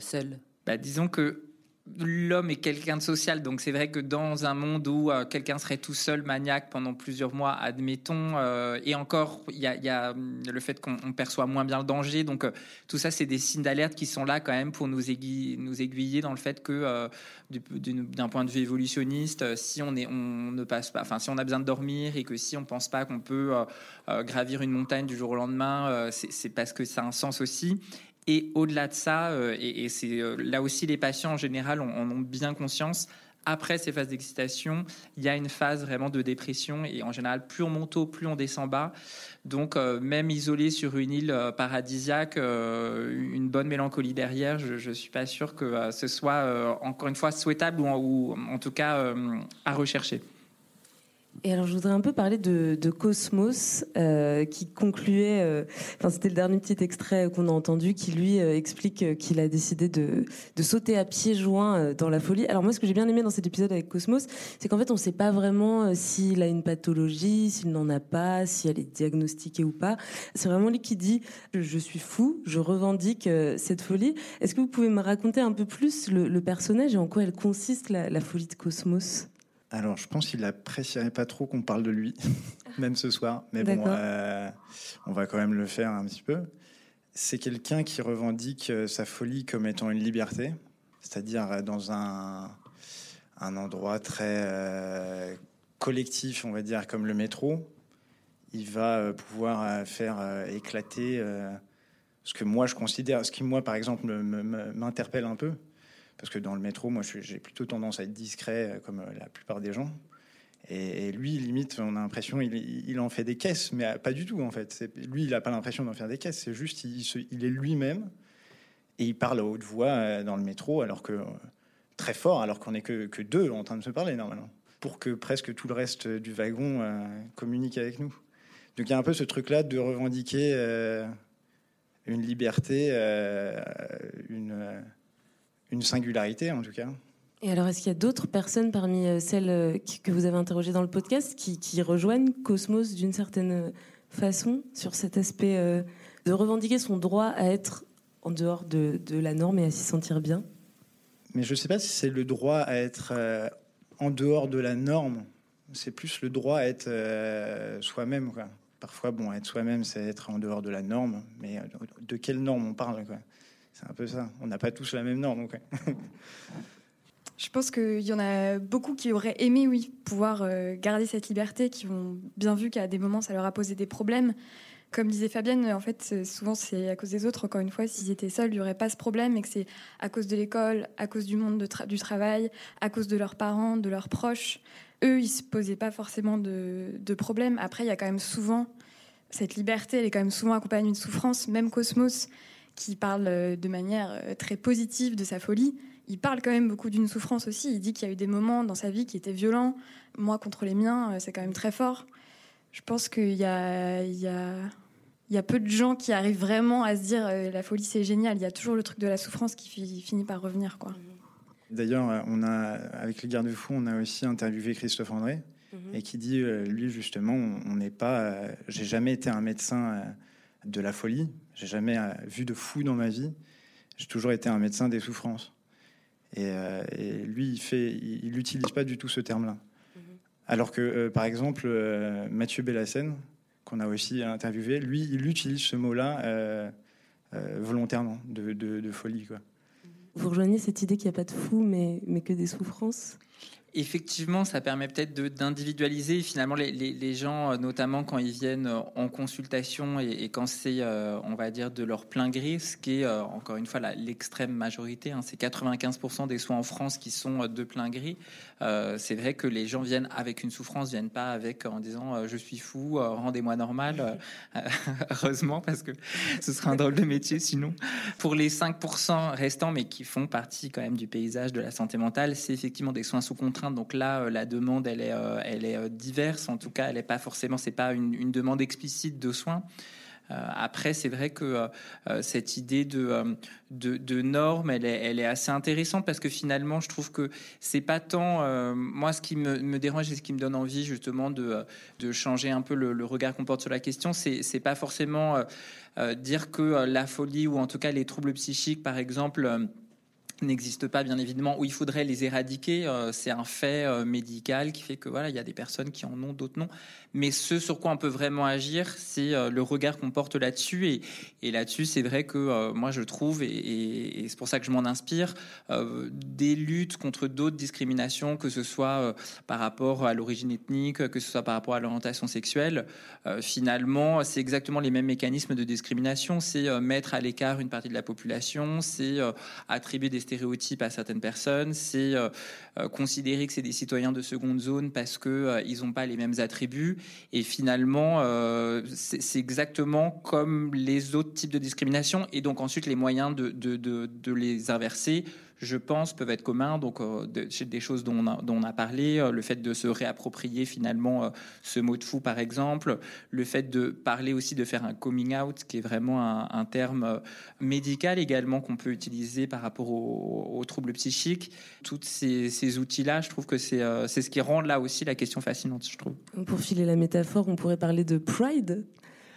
seul? Bah, Disons que l'homme est quelqu'un de social, donc c'est vrai que dans un monde où euh, quelqu'un serait tout seul maniaque pendant plusieurs mois, admettons, euh, et encore, il y a, le fait qu'on perçoit moins bien le danger, donc euh, tout ça, c'est des signes d'alerte qui sont là quand même pour nous, aiguiller, dans le fait que, d'un point de vue évolutionniste, si on, on ne passe pas, si on a besoin de dormir et que si on pense pas qu'on peut gravir une montagne du jour au lendemain, c'est parce que ça a un sens aussi. Et au-delà de ça, euh, et, c'est euh, là aussi les patients en général en, ont bien conscience. Après ces phases d'excitation, il y a une phase vraiment de dépression et en général, plus on monte haut, plus on descend bas. Donc, euh, même isolé sur une île paradisiaque, une bonne mélancolie derrière, je ne suis pas sûr que ce soit encore une fois souhaitable ou, ou en tout cas à rechercher. Et alors, je voudrais un peu parler de, Cosmos, euh, qui concluait. Euh, c'était le dernier petit extrait qu'on a entendu, qui lui euh, explique qu'il a décidé de, sauter à pieds joints dans la folie. Alors moi, ce que j'ai bien aimé dans cet épisode avec Cosmos, c'est qu'en fait, on ne sait pas vraiment s'il a une pathologie, s'il n'en a pas, si elle est diagnostiquée ou pas. C'est vraiment lui qui dit je, suis fou, je revendique cette folie. Est-ce que vous pouvez me raconter un peu plus le, personnage et en quoi elle consiste la folie de Cosmos? Alors, je pense qu'il apprécierait pas trop qu'on parle de lui, *laughs* même ce soir. Mais bon, euh, on va quand même le faire un petit peu. C'est quelqu'un qui revendique sa folie comme étant une liberté, c'est-à-dire dans un, un endroit très euh, collectif, on va dire, comme le métro. Il va pouvoir faire éclater ce que moi je considère, ce qui moi par exemple m'interpelle un peu, parce que dans le métro, moi, j'ai plutôt tendance à être discret, comme la plupart des gens. Et, lui, limite, on a l'impression il, en fait des caisses, mais pas du tout, en fait. Lui, il n'a pas l'impression d'en faire des caisses. C'est juste, il, est lui-même et il parle à haute voix dans le métro, alors que très fort, alors qu'on n'est que, deux en train de se parler normalement, pour que presque tout le reste du wagon euh, communique avec nous. Donc il y a un peu ce truc-là de revendiquer euh, une liberté, euh, une une singularité en tout cas. Et alors, est-ce qu'il y a d'autres personnes parmi celles que vous avez interrogées dans le podcast qui, qui rejoignent Cosmos d'une certaine façon sur cet aspect euh, de revendiquer son droit à être en dehors de, de la norme et à s'y sentir bien? Mais je ne sais pas si c'est le droit à être euh, en dehors de la norme. C'est plus le droit à être euh, soi-même. Quoi. Parfois, bon, être soi-même, c'est être en dehors de la norme. Mais de quelle norme on parle quoi? C'est un peu ça. On n'a pas tous la même norme. Donc... *laughs* Je pense qu'il y en a beaucoup qui auraient aimé, oui, pouvoir euh, garder cette liberté, qui ont bien vu qu'à des moments, ça leur a posé des problèmes. Comme disait Fabienne, en fait, souvent c'est à cause des autres. Encore une fois, s'ils étaient seuls, il n'y aurait pas ce problème, et que c'est à cause de l'école, à cause du monde du travail, à cause de leurs parents, de leurs proches. Eux, ils se posaient pas forcément de, de problème. Après, il y a quand même souvent cette liberté, elle est quand même souvent accompagnée d'une souffrance. Même Cosmos, qui parle de manière très positive de sa folie, il parle quand même beaucoup d'une souffrance aussi. Il dit qu'il y a eu des moments dans sa vie qui étaient violents. Moi, contre les miens, c'est quand même très fort. Je pense qu'il y a, il y, a, il y a peu de gens qui arrivent vraiment à se dire euh, la folie, c'est génial. Il y a toujours le truc de la souffrance qui finit par revenir. quoi. D'ailleurs, on a, avec les garde-fous, on a aussi interviewé Christophe André, mm -hmm. et qui dit, lui, justement, on n'est pas... J'ai jamais été un médecin de la folie. J'ai jamais vu de fou dans ma vie. J'ai toujours été un médecin des souffrances. Et, euh, et lui, il fait, il n'utilise pas du tout ce terme-là. Mm -hmm. Alors que, euh, par exemple, euh, Mathieu Bellassène, qu'on a aussi interviewé, lui, il utilise ce mot-là euh, volontairement, de, de, de, folie. Quoi. Vous rejoignez cette idée qu'il n'y a pas de fou, mais, mais que des souffrances? Effectivement, ça permet peut-être d'individualiser finalement les, gens, notamment quand ils viennent en consultation et, quand c'est, euh, on va dire, de leur plein gré, ce qui est euh, encore une fois l'extrême majorité. Hein, c'est 95% des soins en France qui sont de plein gré. Euh, c'est vrai que les gens viennent avec une souffrance, viennent pas avec en disant euh, je suis fou, euh, rendez-moi normal. *laughs* heureusement parce que ce serait un drôle de métier sinon. Pour les 5% restants, mais qui font partie quand même du paysage de la santé mentale, c'est effectivement des soins sous donc là, la demande, elle est, elle est diverse. En tout cas, elle n'est pas forcément, c'est pas une, demande explicite de soins. après, c'est vrai que cette idée de, de, de normes, elle est, elle est assez intéressante parce que finalement, je trouve que c'est pas tant moi ce qui me, dérange et ce qui me donne envie justement de, de changer un peu le, regard qu'on porte sur la question, c'est pas forcément dire que la folie ou en tout cas les troubles psychiques, par exemple n'existe pas bien évidemment où il faudrait les éradiquer. Euh, c'est un fait euh, médical qui fait que voilà il y a des personnes qui en ont d'autres non. Mais ce sur quoi on peut vraiment agir c'est euh, le regard qu'on porte là-dessus. Et, et là-dessus c'est vrai que moi je trouve et, et c'est pour ça que je m'en inspire des luttes contre d'autres discriminations que ce soit par rapport à l'origine ethnique que ce soit par rapport à l'orientation sexuelle. Finalement c'est exactement les mêmes mécanismes de discrimination. C'est mettre à l'écart une partie de la population c'est attribuer des stéréotypes à certaines personnes, c'est euh, euh, considérer que c'est des citoyens de seconde zone parce que euh, ils n'ont pas les mêmes attributs. Et finalement, c'est exactement comme les autres types de discrimination. Et donc ensuite, les moyens de, les inverser je pense, peuvent être communs. Donc, euh, des choses dont on, a, parlé, euh, le fait de se réapproprier finalement euh, ce mot de fou, par exemple, le fait de parler aussi de faire un coming out, qui est vraiment un, terme médical également qu'on peut utiliser par rapport aux, troubles psychiques. Tous ces, ces outils-là, je trouve que c'est c'est ce qui rend là aussi la question fascinante, je trouve. Pour filer la métaphore, on pourrait parler de pride.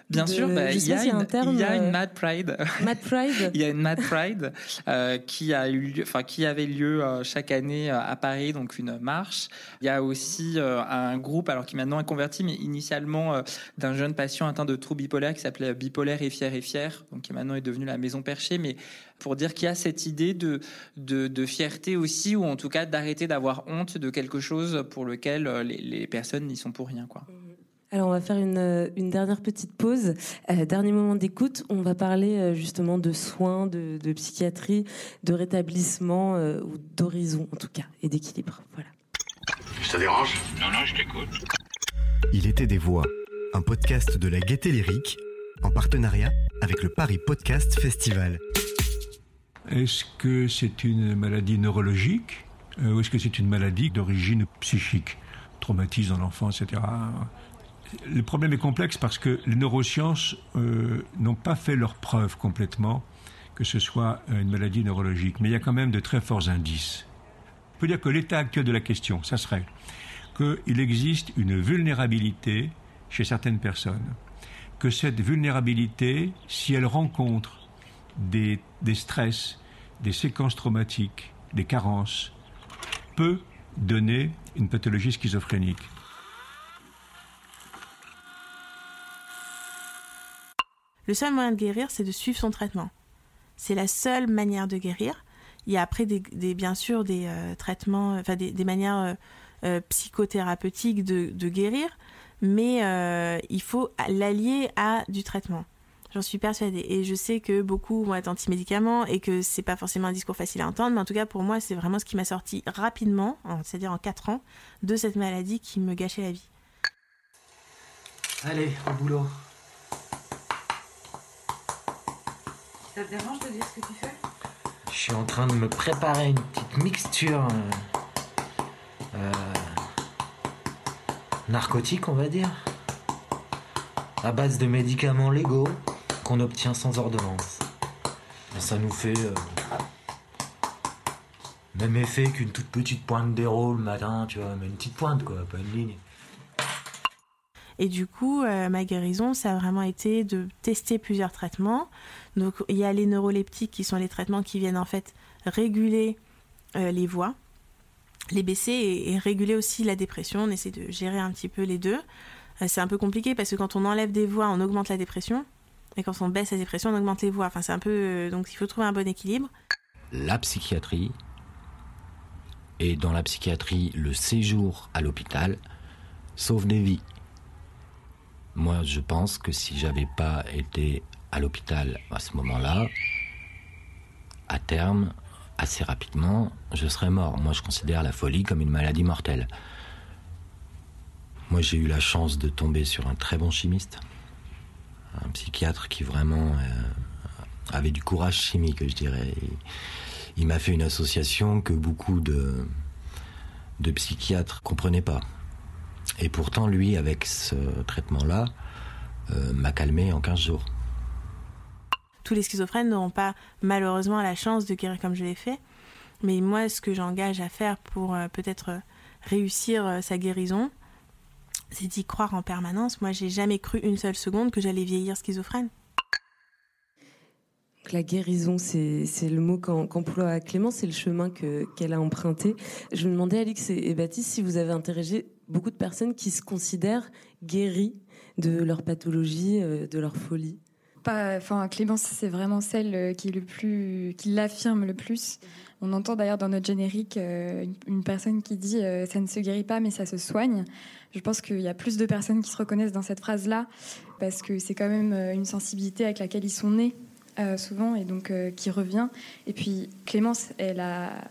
Bien sûr, bah, il, y a une, il y a une Mad Pride. *laughs* Mad Pride. il y a une Mad Pride euh, qui a eu, enfin qui avait lieu euh, chaque année euh, à Paris, donc une marche. Il y a aussi euh, un groupe, alors qui maintenant est converti, mais initialement d'un jeune patient atteint de troubles bipolaires qui s'appelait Bipolaire et fier et fier, donc qui maintenant est devenu la Maison Perchée, mais pour dire qu'il y a cette idée de, de, de fierté aussi, ou en tout cas d'arrêter d'avoir honte de quelque chose pour lequel les, les personnes n'y sont pour rien, quoi. Alors on va faire une, euh, une dernière petite pause, euh, dernier moment d'écoute. On va parler euh, justement de soins, de, de psychiatrie, de rétablissement euh, ou d'horizon en tout cas et d'équilibre. Voilà. Ça dérange? Non, non, je t'écoute. Il était des voix, un podcast de la Gaieté Lyrique en partenariat avec le Paris Podcast Festival. Est-ce que c'est une maladie neurologique ou est-ce que c'est une maladie d'origine psychique? Traumatisme dans l'enfance, etc le problème est complexe parce que les neurosciences euh, n'ont pas fait leur preuve complètement que ce soit une maladie neurologique, mais il y a quand même de très forts indices. On peut dire que l'état actuel de la question, ça serait qu'il existe une vulnérabilité chez certaines personnes, que cette vulnérabilité, si elle rencontre des stress, des séquences traumatiques, des carences, peut donner une pathologie schizophrénique. Le seul moyen de guérir, c'est de suivre son traitement. C'est la seule manière de guérir. Il y a après, bien sûr, des euh, traitements, enfin des, manières euh, euh, psychothérapeutiques de, guérir, mais euh, il faut l'allier à du traitement. J'en suis persuadée. Et je sais que beaucoup vont être anti-médicaments et que c'est pas forcément un discours facile à entendre, mais en tout cas, pour moi, c'est vraiment ce qui m'a sorti rapidement, c'est-à-dire en 4 ans, de cette maladie qui me gâchait la vie. Allez, au boulot. Ça te dérange de dire ce que tu fais? Je suis en train de me préparer une petite mixture euh, euh, narcotique, on va dire, à base de médicaments légaux qu'on obtient sans ordonnance. Ça nous fait euh, même effet qu'une toute petite pointe d'héros le matin, tu vois, mais une petite pointe quoi, pas une ligne. Et du coup, euh, ma guérison, ça a vraiment été de tester plusieurs traitements. Donc, il y a les neuroleptiques qui sont les traitements qui viennent en fait réguler euh, les voix, les baisser et, réguler aussi la dépression. On essaie de gérer un petit peu les deux. Euh, c'est un peu compliqué parce que quand on enlève des voix, on augmente la dépression. Et quand on baisse la dépression, on augmente les voix. Enfin, c'est un peu. Donc, il faut trouver un bon équilibre. La psychiatrie et dans la psychiatrie, le séjour à l'hôpital sauve des vies. Moi, je pense que si j'avais pas été à l'hôpital à ce moment-là, à terme, assez rapidement, je serais mort. Moi, je considère la folie comme une maladie mortelle. Moi, j'ai eu la chance de tomber sur un très bon chimiste, un psychiatre qui vraiment euh, avait du courage chimique, je dirais. Il, m'a fait une association que beaucoup de, de psychiatres comprenaient pas. Et pourtant, lui, avec ce traitement-là, euh, m'a calmé en 15 jours. tous les schizophrènes n'auront pas malheureusement la chance de guérir comme je l'ai fait. Mais moi, ce que j'engage à faire pour euh, peut-être euh, réussir euh, sa guérison, c'est d'y croire en permanence. Moi, j'ai jamais cru une seule seconde que j'allais vieillir schizophrène. La guérison, c'est le mot qu'emploie Clément, c'est le chemin que- qu'elle a emprunté. Je me demandais, Alix et, et Baptiste, si vous avez interrogé beaucoup de personnes qui se considèrent guéries de leur pathologie, euh, de leur folie. Enfin, Clémence, c'est vraiment celle euh, qui le plus, qui l'affirme le plus. On entend d'ailleurs dans notre générique euh, une, personne qui dit ça ne se guérit pas, mais ça se soigne. Je pense qu'il y a plus de personnes qui se reconnaissent dans cette phrase-là parce que c'est quand même une sensibilité avec laquelle ils sont nés souvent et donc qui revient. Et puis Clémence, elle a,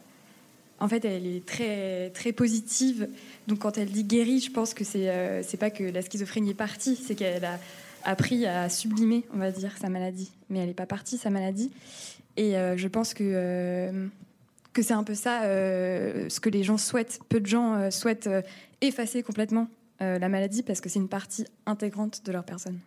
en fait, elle est très très positive. Donc quand elle dit guérie, je pense que c'est euh, pas que la schizophrénie est partie, c'est qu'elle a appris à sublimer, on va dire, sa maladie. Mais elle n'est pas partie, sa maladie. Et euh, je pense que, euh, que c'est un peu ça euh, ce que les gens souhaitent. Peu de gens souhaitent effacer complètement la maladie parce que c'est une partie intégrante de leur personne.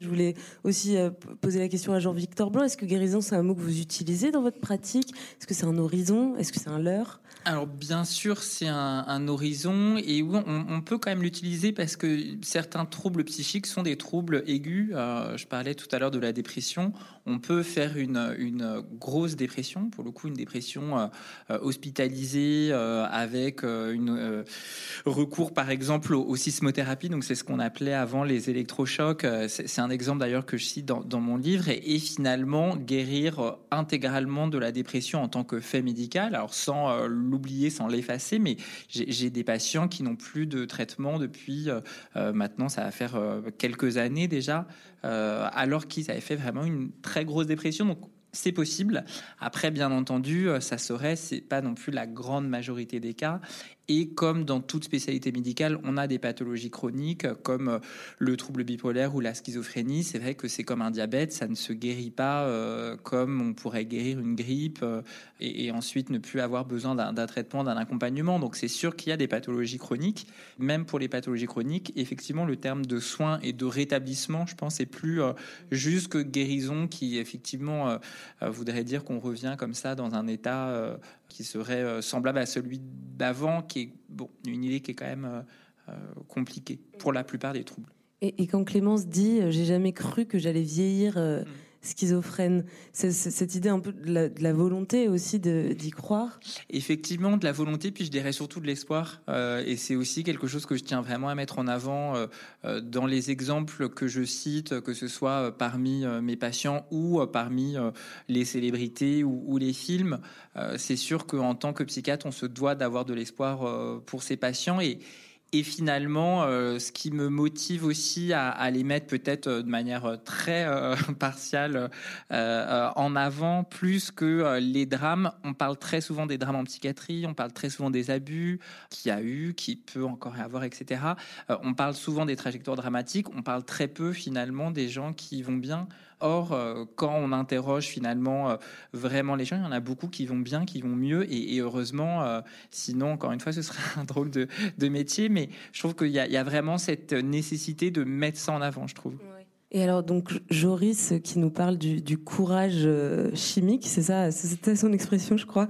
Je voulais aussi poser la question à Jean-Victor Blanc. Est-ce que guérison, c'est un mot que vous utilisez dans votre pratique? Est-ce que c'est un horizon? Est-ce que c'est un leurre? Alors bien sûr, c'est un, horizon et on peut quand même l'utiliser parce que certains troubles psychiques sont des troubles aigus. Euh, je parlais tout à l'heure de la dépression. On peut faire une, grosse dépression, pour le coup une dépression euh, hospitalisée euh, avec euh, une recours par exemple aux, sismothérapies. Donc c'est ce qu'on appelait avant les électrochocs. C'est un exemple d'ailleurs que je cite dans, mon livre et, et finalement guérir intégralement de la dépression en tant que fait médical. Alors sans l'oublier, sans l'effacer, mais j'ai des patients qui n'ont plus de traitement depuis maintenant, ça va faire quelques années déjà, alors qu'ils avaient fait vraiment une très grosse dépression. C'est possible. Après, bien entendu, euh, ça serait, c'est pas non plus la grande majorité des cas. Et comme dans toute spécialité médicale, on a des pathologies chroniques euh, comme euh, le trouble bipolaire ou la schizophrénie. C'est vrai que c'est comme un diabète, ça ne se guérit pas comme on pourrait guérir une grippe et, ensuite ne plus avoir besoin d'un traitement, d'un accompagnement. Donc c'est sûr qu'il y a des pathologies chroniques. Même pour les pathologies chroniques, effectivement, le terme de soins et de rétablissement, je pense, est plus juste que guérison qui effectivement voudrait dire qu'on revient comme ça dans un état euh, qui serait euh, semblable à celui d'avant, qui est bon, une idée qui est quand même euh, euh, compliquée pour la plupart des troubles. Et, et quand Clémence dit euh, j'ai jamais cru que j'allais vieillir euh, schizophrène, c'est cette idée un peu de la, volonté aussi d'y croire. Effectivement, de la volonté, puis je dirais surtout de l'espoir. Euh, et c'est aussi quelque chose que je tiens vraiment à mettre en avant euh, euh, dans les exemples que je cite, que ce soit parmi mes patients ou parmi les célébrités ou, les films. C'est sûr qu'en tant que psychiatre, on se doit d'avoir de l'espoir pour ses patients et et finalement, euh, ce qui me motive aussi à, les mettre peut-être euh, de manière euh, très euh, *laughs* partiale en avant, plus que les drames. On parle très souvent des drames en psychiatrie, on parle très souvent des abus qu'il y a eu, qui peut encore y avoir, etc. On parle souvent des trajectoires dramatiques, on parle très peu finalement des gens qui vont bien. Or, euh, quand on interroge finalement euh, vraiment les gens, il y en a beaucoup qui vont bien, qui vont mieux, et, heureusement, euh, sinon, encore une fois, ce *laughs* serait un drôle de, métier, mais je trouve qu'il y, y a vraiment cette nécessité de mettre ça en avant, je trouve. Et alors donc Joris euh, qui nous parle du, courage euh, chimique, c'est ça, c'était son expression je crois,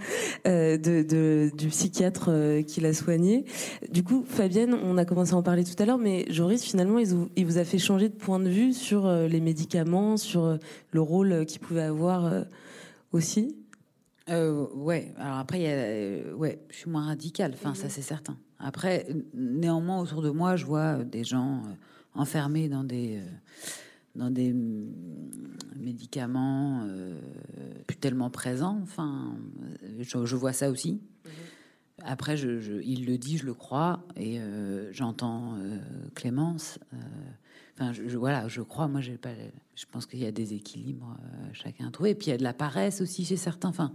euh, de, du psychiatre qui l'a soigné. Du coup Fabienne, on a commencé à en parler tout à l'heure, mais Joris finalement il vous, a fait changer de point de vue sur les médicaments, sur le rôle qu'ils pouvaient avoir aussi? Euh, ouais, alors après, ouais, je suis moins radicale, enfin, ça c'est certain. Après, néanmoins, autour de moi, je vois des gens enfermés dans des, dans des mm, médicaments euh, plus tellement présents. Enfin, je, je vois ça aussi. Après, je, je- il le dit, je le crois, et euh, j'entends euh, Clémence. Enfin, je, voilà, je crois. Moi, j'ai pas. Je pense qu'il y a des équilibres chacun à trouver. Et puis il y a de la paresse aussi chez certains. Enfin,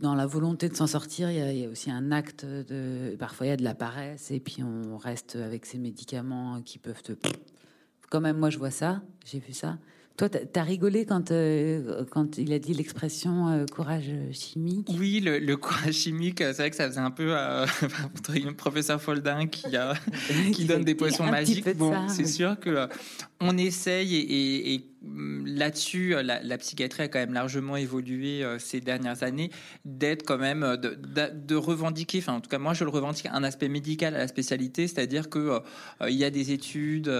dans la volonté de s'en sortir, il y, a, il y a aussi un acte de. Parfois, il y a de la paresse, et puis on reste avec ces médicaments qui peuvent te. Quand même, moi, je vois ça. J'ai vu ça. Toi, t'as as rigolé quand euh, quand il a dit l'expression euh, courage chimique? Oui, le, le courage chimique, c'est vrai que ça faisait un peu euh, *laughs* professeur Foldin qui, a, *laughs* qui donne des petit magiques. Bon, c'est sûr que euh, on essaye et, et là-dessus, la, la, psychiatrie a quand même largement évolué euh, ces dernières années, d'être quand même, euh, de, revendiquer, enfin en tout cas moi je le revendique, un aspect médical à la spécialité, c'est-à-dire que euh, il y a des études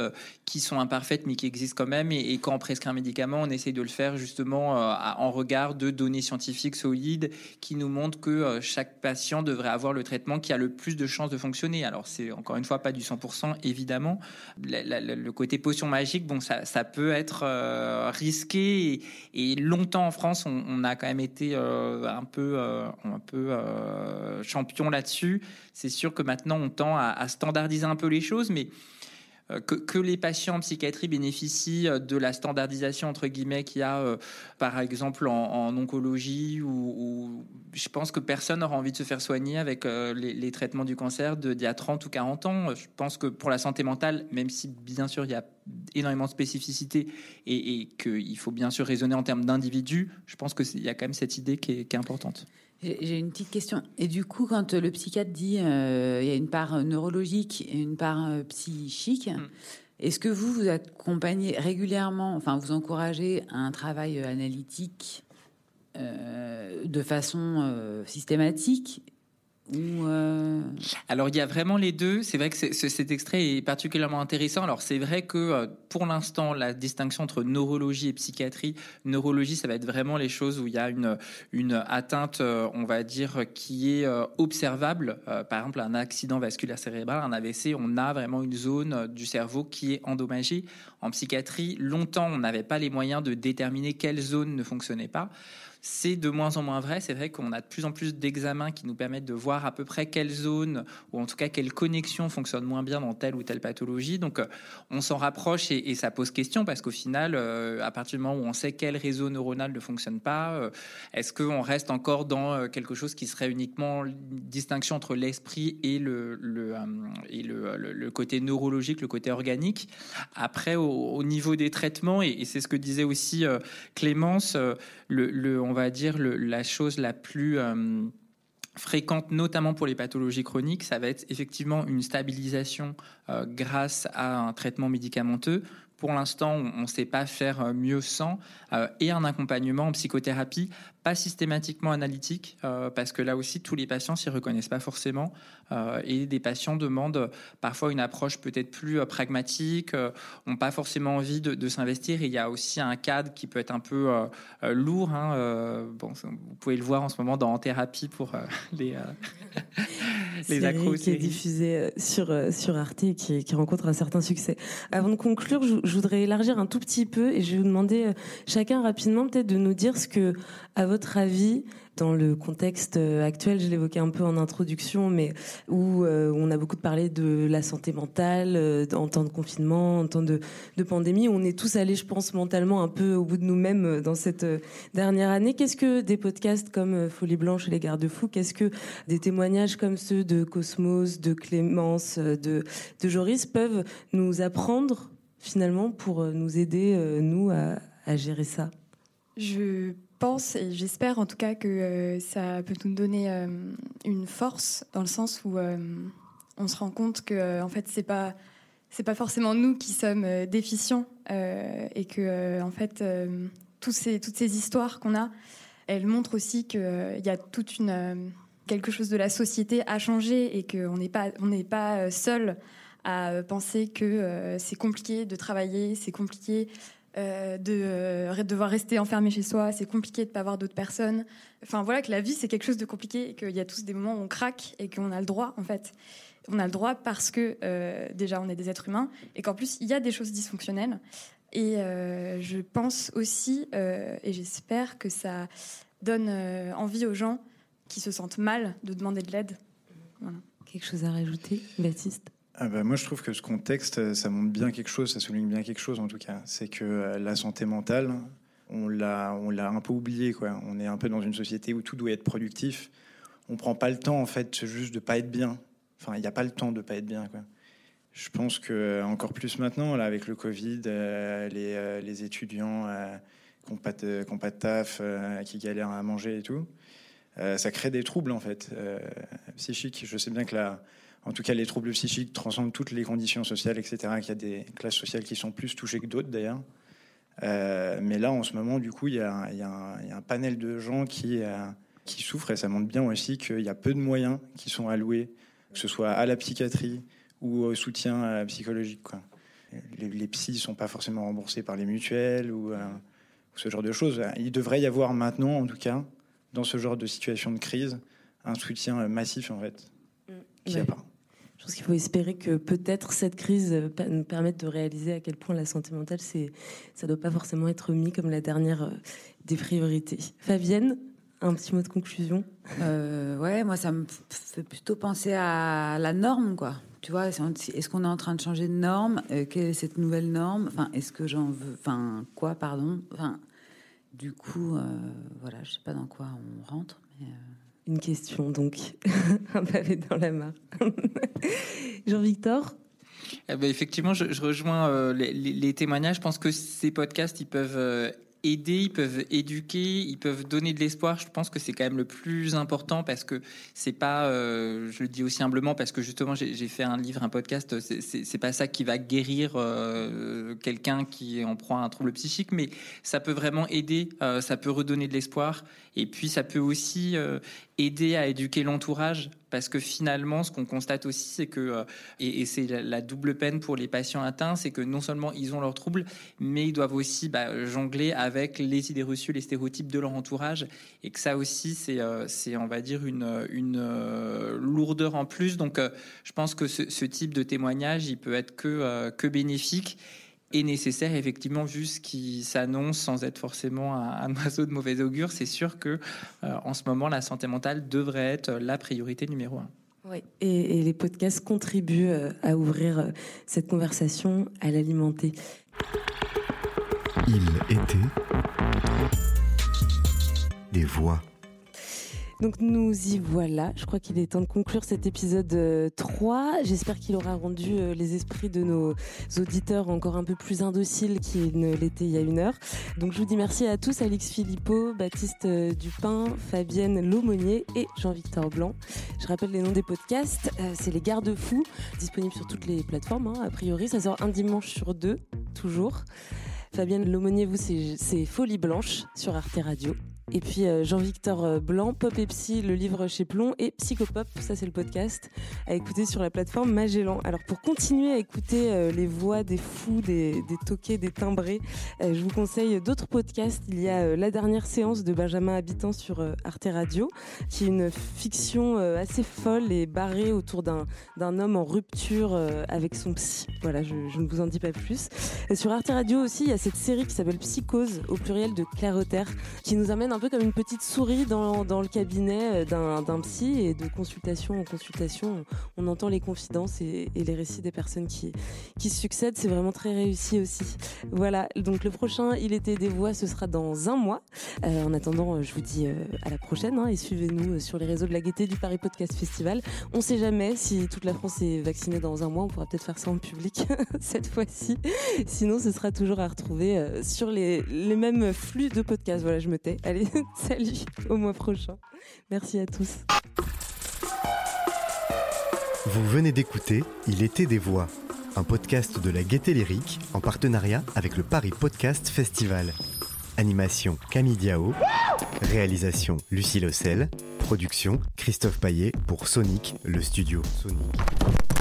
qui sont imparfaites mais qui existent quand même, et, quand on prescrit un médicament, on essaye de le faire justement en regard de données scientifiques solides qui nous montrent que chaque patient devrait avoir le traitement qui a le plus de chances de fonctionner. Alors c'est encore une fois pas du 100% évidemment. le côté potion magique, bon ça, peut être euh, risqué et, longtemps en France, on, a quand même été euh, un peu, euh, un peu champion là-dessus. C'est sûr que maintenant, on tend à, standardiser un peu les choses, mais euh, que, les patients en psychiatrie bénéficient euh, de la standardisation entre guillemets qu'il y a euh, par exemple en, oncologie ou, je pense que personne n'aura envie de se faire soigner avec les, traitements du cancer d'il y a 30 ou 40 ans. Je pense que pour la santé mentale, même si bien sûr il y a énormément de spécificités et, et qu'il faut bien sûr raisonner en termes d'individus, je pense qu'il y a quand même cette idée qui est importante. J'ai une petite question. Et du coup, quand le psychiatre dit euh, il y a une part neurologique et une part euh, psychique, mm. est-ce que vous vous accompagnez régulièrement, enfin vous encouragez un travail analytique euh, de façon systématique euh, Alors il y a vraiment les deux. C'est vrai que cet extrait est particulièrement intéressant. Alors c'est vrai que euh, pour l'instant la distinction entre neurologie et psychiatrie, neurologie ça va être vraiment les choses où il y a une atteinte, euh, on va dire, qui est observable. par exemple un accident vasculaire cérébral, un AVC, on a vraiment une zone du cerveau qui est endommagée. En psychiatrie, longtemps on n'avait pas les moyens de déterminer quelle zone ne fonctionnait pas. C'est de moins en moins vrai. C'est vrai qu'on a de plus en plus d'examens qui nous permettent de voir à peu près quelle zone ou en tout cas quelle connexion fonctionne moins bien dans telle ou telle pathologie. Donc euh, on s'en rapproche et, ça pose question parce qu'au final, euh, à partir du moment où on sait quel réseau neuronal ne fonctionne pas, euh, est-ce qu'on reste encore dans quelque chose qui serait uniquement distinction entre l'esprit et le, et le, côté neurologique, le côté organique? Après, au, niveau des traitements, et, c'est ce que disait aussi Clémence, le, on va dire, la chose la plus euh, fréquente, notamment pour les pathologies chroniques, ça va être effectivement une stabilisation euh, grâce à un traitement médicamenteux. Pour l'instant, on ne sait pas faire euh, mieux sans, et un accompagnement en psychothérapie, pas systématiquement analytique, euh, parce que là aussi, tous les patients s'y reconnaissent pas forcément, et des patients demandent parfois une approche peut-être plus pragmatique, ont pas forcément envie de, s'investir, il y a aussi un cadre qui peut être un peu lourd. Hein, bon, vous pouvez le voir en ce moment dans En thérapie pour *laughs* les les accros. qui est diffusée sur sur Arte et qui, qui rencontre un certain succès. Avant de conclure, je, je voudrais élargir un tout petit peu et je vais vous demander euh, chacun rapidement peut-être de nous dire ce que, à votre avis, dans le contexte euh, actuel, je l'évoquais un peu en introduction, mais où euh, on a beaucoup parlé de la santé mentale en temps de confinement, en temps de, pandémie. On est tous allés, je pense, mentalement un peu au bout de nous-mêmes dans cette dernière année. Qu'est-ce que des podcasts comme Folie Blanche et les Garde-Fous, qu'est-ce que des témoignages comme ceux de Cosmos, de Clémence, de, Joris peuvent nous apprendre finalement pour euh, nous aider, euh, nous, à, gérer ça? Je pense et j'espère en tout cas que euh, ça peut nous donner une force dans le sens où on se rend compte que en fait c'est pas c'est pas forcément nous qui sommes déficients et que en fait tous ces, toutes ces histoires qu'on a, elles montrent aussi qu'il y a toute une quelque chose de la société à changer et qu'on n'est pas on n'est pas seul à penser que euh, c'est compliqué de travailler, c'est compliqué euh, de euh, devoir rester enfermé chez soi, c'est compliqué de pas avoir d'autres personnes. Enfin voilà que la vie c'est quelque chose de compliqué et qu'il y a tous des moments où on craque et qu'on a le droit en fait. On a le droit parce que déjà on est des êtres humains et qu'en plus il y a des choses dysfonctionnelles. Et je pense aussi et j'espère que ça donne envie aux gens qui se sentent mal de demander de l'aide. Quelque chose à rajouter, Baptiste? Ah bah, moi, je trouve que ce contexte, ça montre bien quelque chose, ça souligne bien quelque chose en tout cas. C'est que euh, la santé mentale, on l'a, un peu oublié. Quoi. On est un peu dans une société où tout doit être productif. On prend pas le temps, en fait, juste de pas être bien. Enfin, il n'y a pas le temps de pas être bien. Quoi. Je pense que euh, encore plus maintenant, là, avec le Covid, euh, les, les, étudiants qui n'ont pas de taf, qui galèrent à manger et tout, ça crée des troubles, en fait, psychiques. Je sais bien que la en tout cas, les troubles psychiques transcendent toutes les conditions sociales, etc. Qu'il y a des classes sociales qui sont plus touchées que d'autres, d'ailleurs. Euh, mais là, en ce moment, du coup, il y, a un- il y a un il y a un panel de gens qui, euh, qui souffrent et ça montre bien aussi qu'il y a peu de moyens qui sont alloués, que ce soit à la psychiatrie ou au soutien euh, psychologique. Quoi. Les, les psys ne sont pas forcément remboursés par les mutuelles ou, ou ce genre de choses. Il devrait y avoir maintenant, en tout cas, dans ce genre de situation de crise, un soutien massif, en fait, qu'il n'y a pas. Je pense qu'il faut espérer que peut-être cette crise euh, nous permette de réaliser à quel point la santé mentale, c'est, ça doit pas forcément être mis comme la dernière euh, des priorités. Fabienne, un petit mot de conclusion? Euh, ouais, moi, ça me fait plutôt penser à la norme, quoi. Tu vois, est- est-ce qu'on est en train de changer de norme? Euh, Quelle est cette nouvelle norme? Enfin, est-ce que j'en veux Enfin, quoi, pardon? Enfin, du coup, euh, voilà, je sais pas dans quoi on rentre. Mais, Une question, donc. *laughs* un pavé dans la. *laughs* Jean-Victor? Eh ben, effectivement, je, rejoins euh, les, témoignages. Je pense que ces podcasts, ils peuvent euh, aider, ils peuvent éduquer, ils peuvent donner de l'espoir. Je pense que c'est quand même le plus important parce que c'est pas, euh, je le dis aussi humblement, parce que justement, j'ai fait un livre, un podcast. c'est- pas ça qui va guérir quelqu'un qui en prend un trouble psychique, mais ça peut vraiment aider, ça peut redonner de l'espoir. Et puis, ça peut aussi euh, aider à éduquer l'entourage parce que finalement, ce qu'on constate aussi, c'est que, euh, et, c'est la, double peine pour les patients atteints, c'est que non seulement ils ont leurs troubles, mais ils doivent aussi bah, jongler avec les idées reçues, les stéréotypes de leur entourage, et que ça aussi, c'est, euh, on va dire, une, lourdeur en plus. Donc, je pense que ce, ce type de témoignage, il peut être que, que bénéfique et nécessaire, effectivement, vu ce qui s'annonce sans être forcément un, un *laughs* oiseau de mauvais augure. C'est sûr que euh, en ce moment, la santé mentale devrait être la priorité numéro un. Oui. Et, et les podcasts contribuent euh, à ouvrir euh, cette conversation, à l'alimenter. Il était les voix. Donc nous y voilà. Je crois qu'il est temps de conclure cet épisode euh, 3. J'espère qu'il aura rendu euh, les esprits de nos auditeurs encore un peu plus indociles qu'ils ne l'étaient il y a une heure. Donc je vous dis merci à tous, Alix Philippot, Baptiste euh, Dupin, Fabienne Laumonier et Jean-Victor Blanc. Je rappelle les noms des podcasts. Euh, C'est Les Garde-Fous, disponibles sur toutes les plateformes. hein, a priori, ça sort un dimanche sur deux, toujours. Fabienne Laumonier, vous, c'est Folie Blanche sur Arte Radio. Et puis euh, Jean-Victor euh, Blanc, Pop et Psy, le livre chez Plomb, et Psychopop, ça c'est le podcast, à écouter sur la plateforme Magellan. Alors pour continuer à écouter euh, les voix des fous, des, toqués, des timbrés, je vous conseille d'autres podcasts. Il y a La dernière séance de Benjamin Habitant sur Arte Radio, qui est une fiction assez folle et barrée autour d'un homme en rupture avec son psy. Voilà, je, je ne vous en dis pas plus. Et sur Arte Radio aussi, il y a cette série qui s'appelle Psychose, au pluriel de Claire Otter, qui nous amène un peu comme une petite souris dans, le cabinet euh, d'un psy et de consultation en consultation. On, entend les confidences et, les récits des personnes qui, qui succèdent. C'est vraiment très réussi aussi. Voilà, donc le prochain Il était des voix, ce sera dans un mois. Euh, en attendant, euh, je vous dis à la prochaine hein, et suivez-nous sur les réseaux de la Gaieté du Paris Podcast Festival. On sait jamais si toute la France est vaccinée dans un mois, on pourra peut-être faire ça en public *laughs* cette fois-ci. Sinon, ce sera toujours à retrouver sur les, les mêmes flux de podcasts. Voilà, je me tais. Allez, *laughs* salut, au mois prochain. Merci à tous. Vous venez d'écouter Il était des voix, un podcast de la Gaieté Lyrique en partenariat avec le Paris Podcast Festival. Animation Camille Diao, réalisation Lucie Lossel, production Christophe Paillet pour Sonic, le studio Sonic.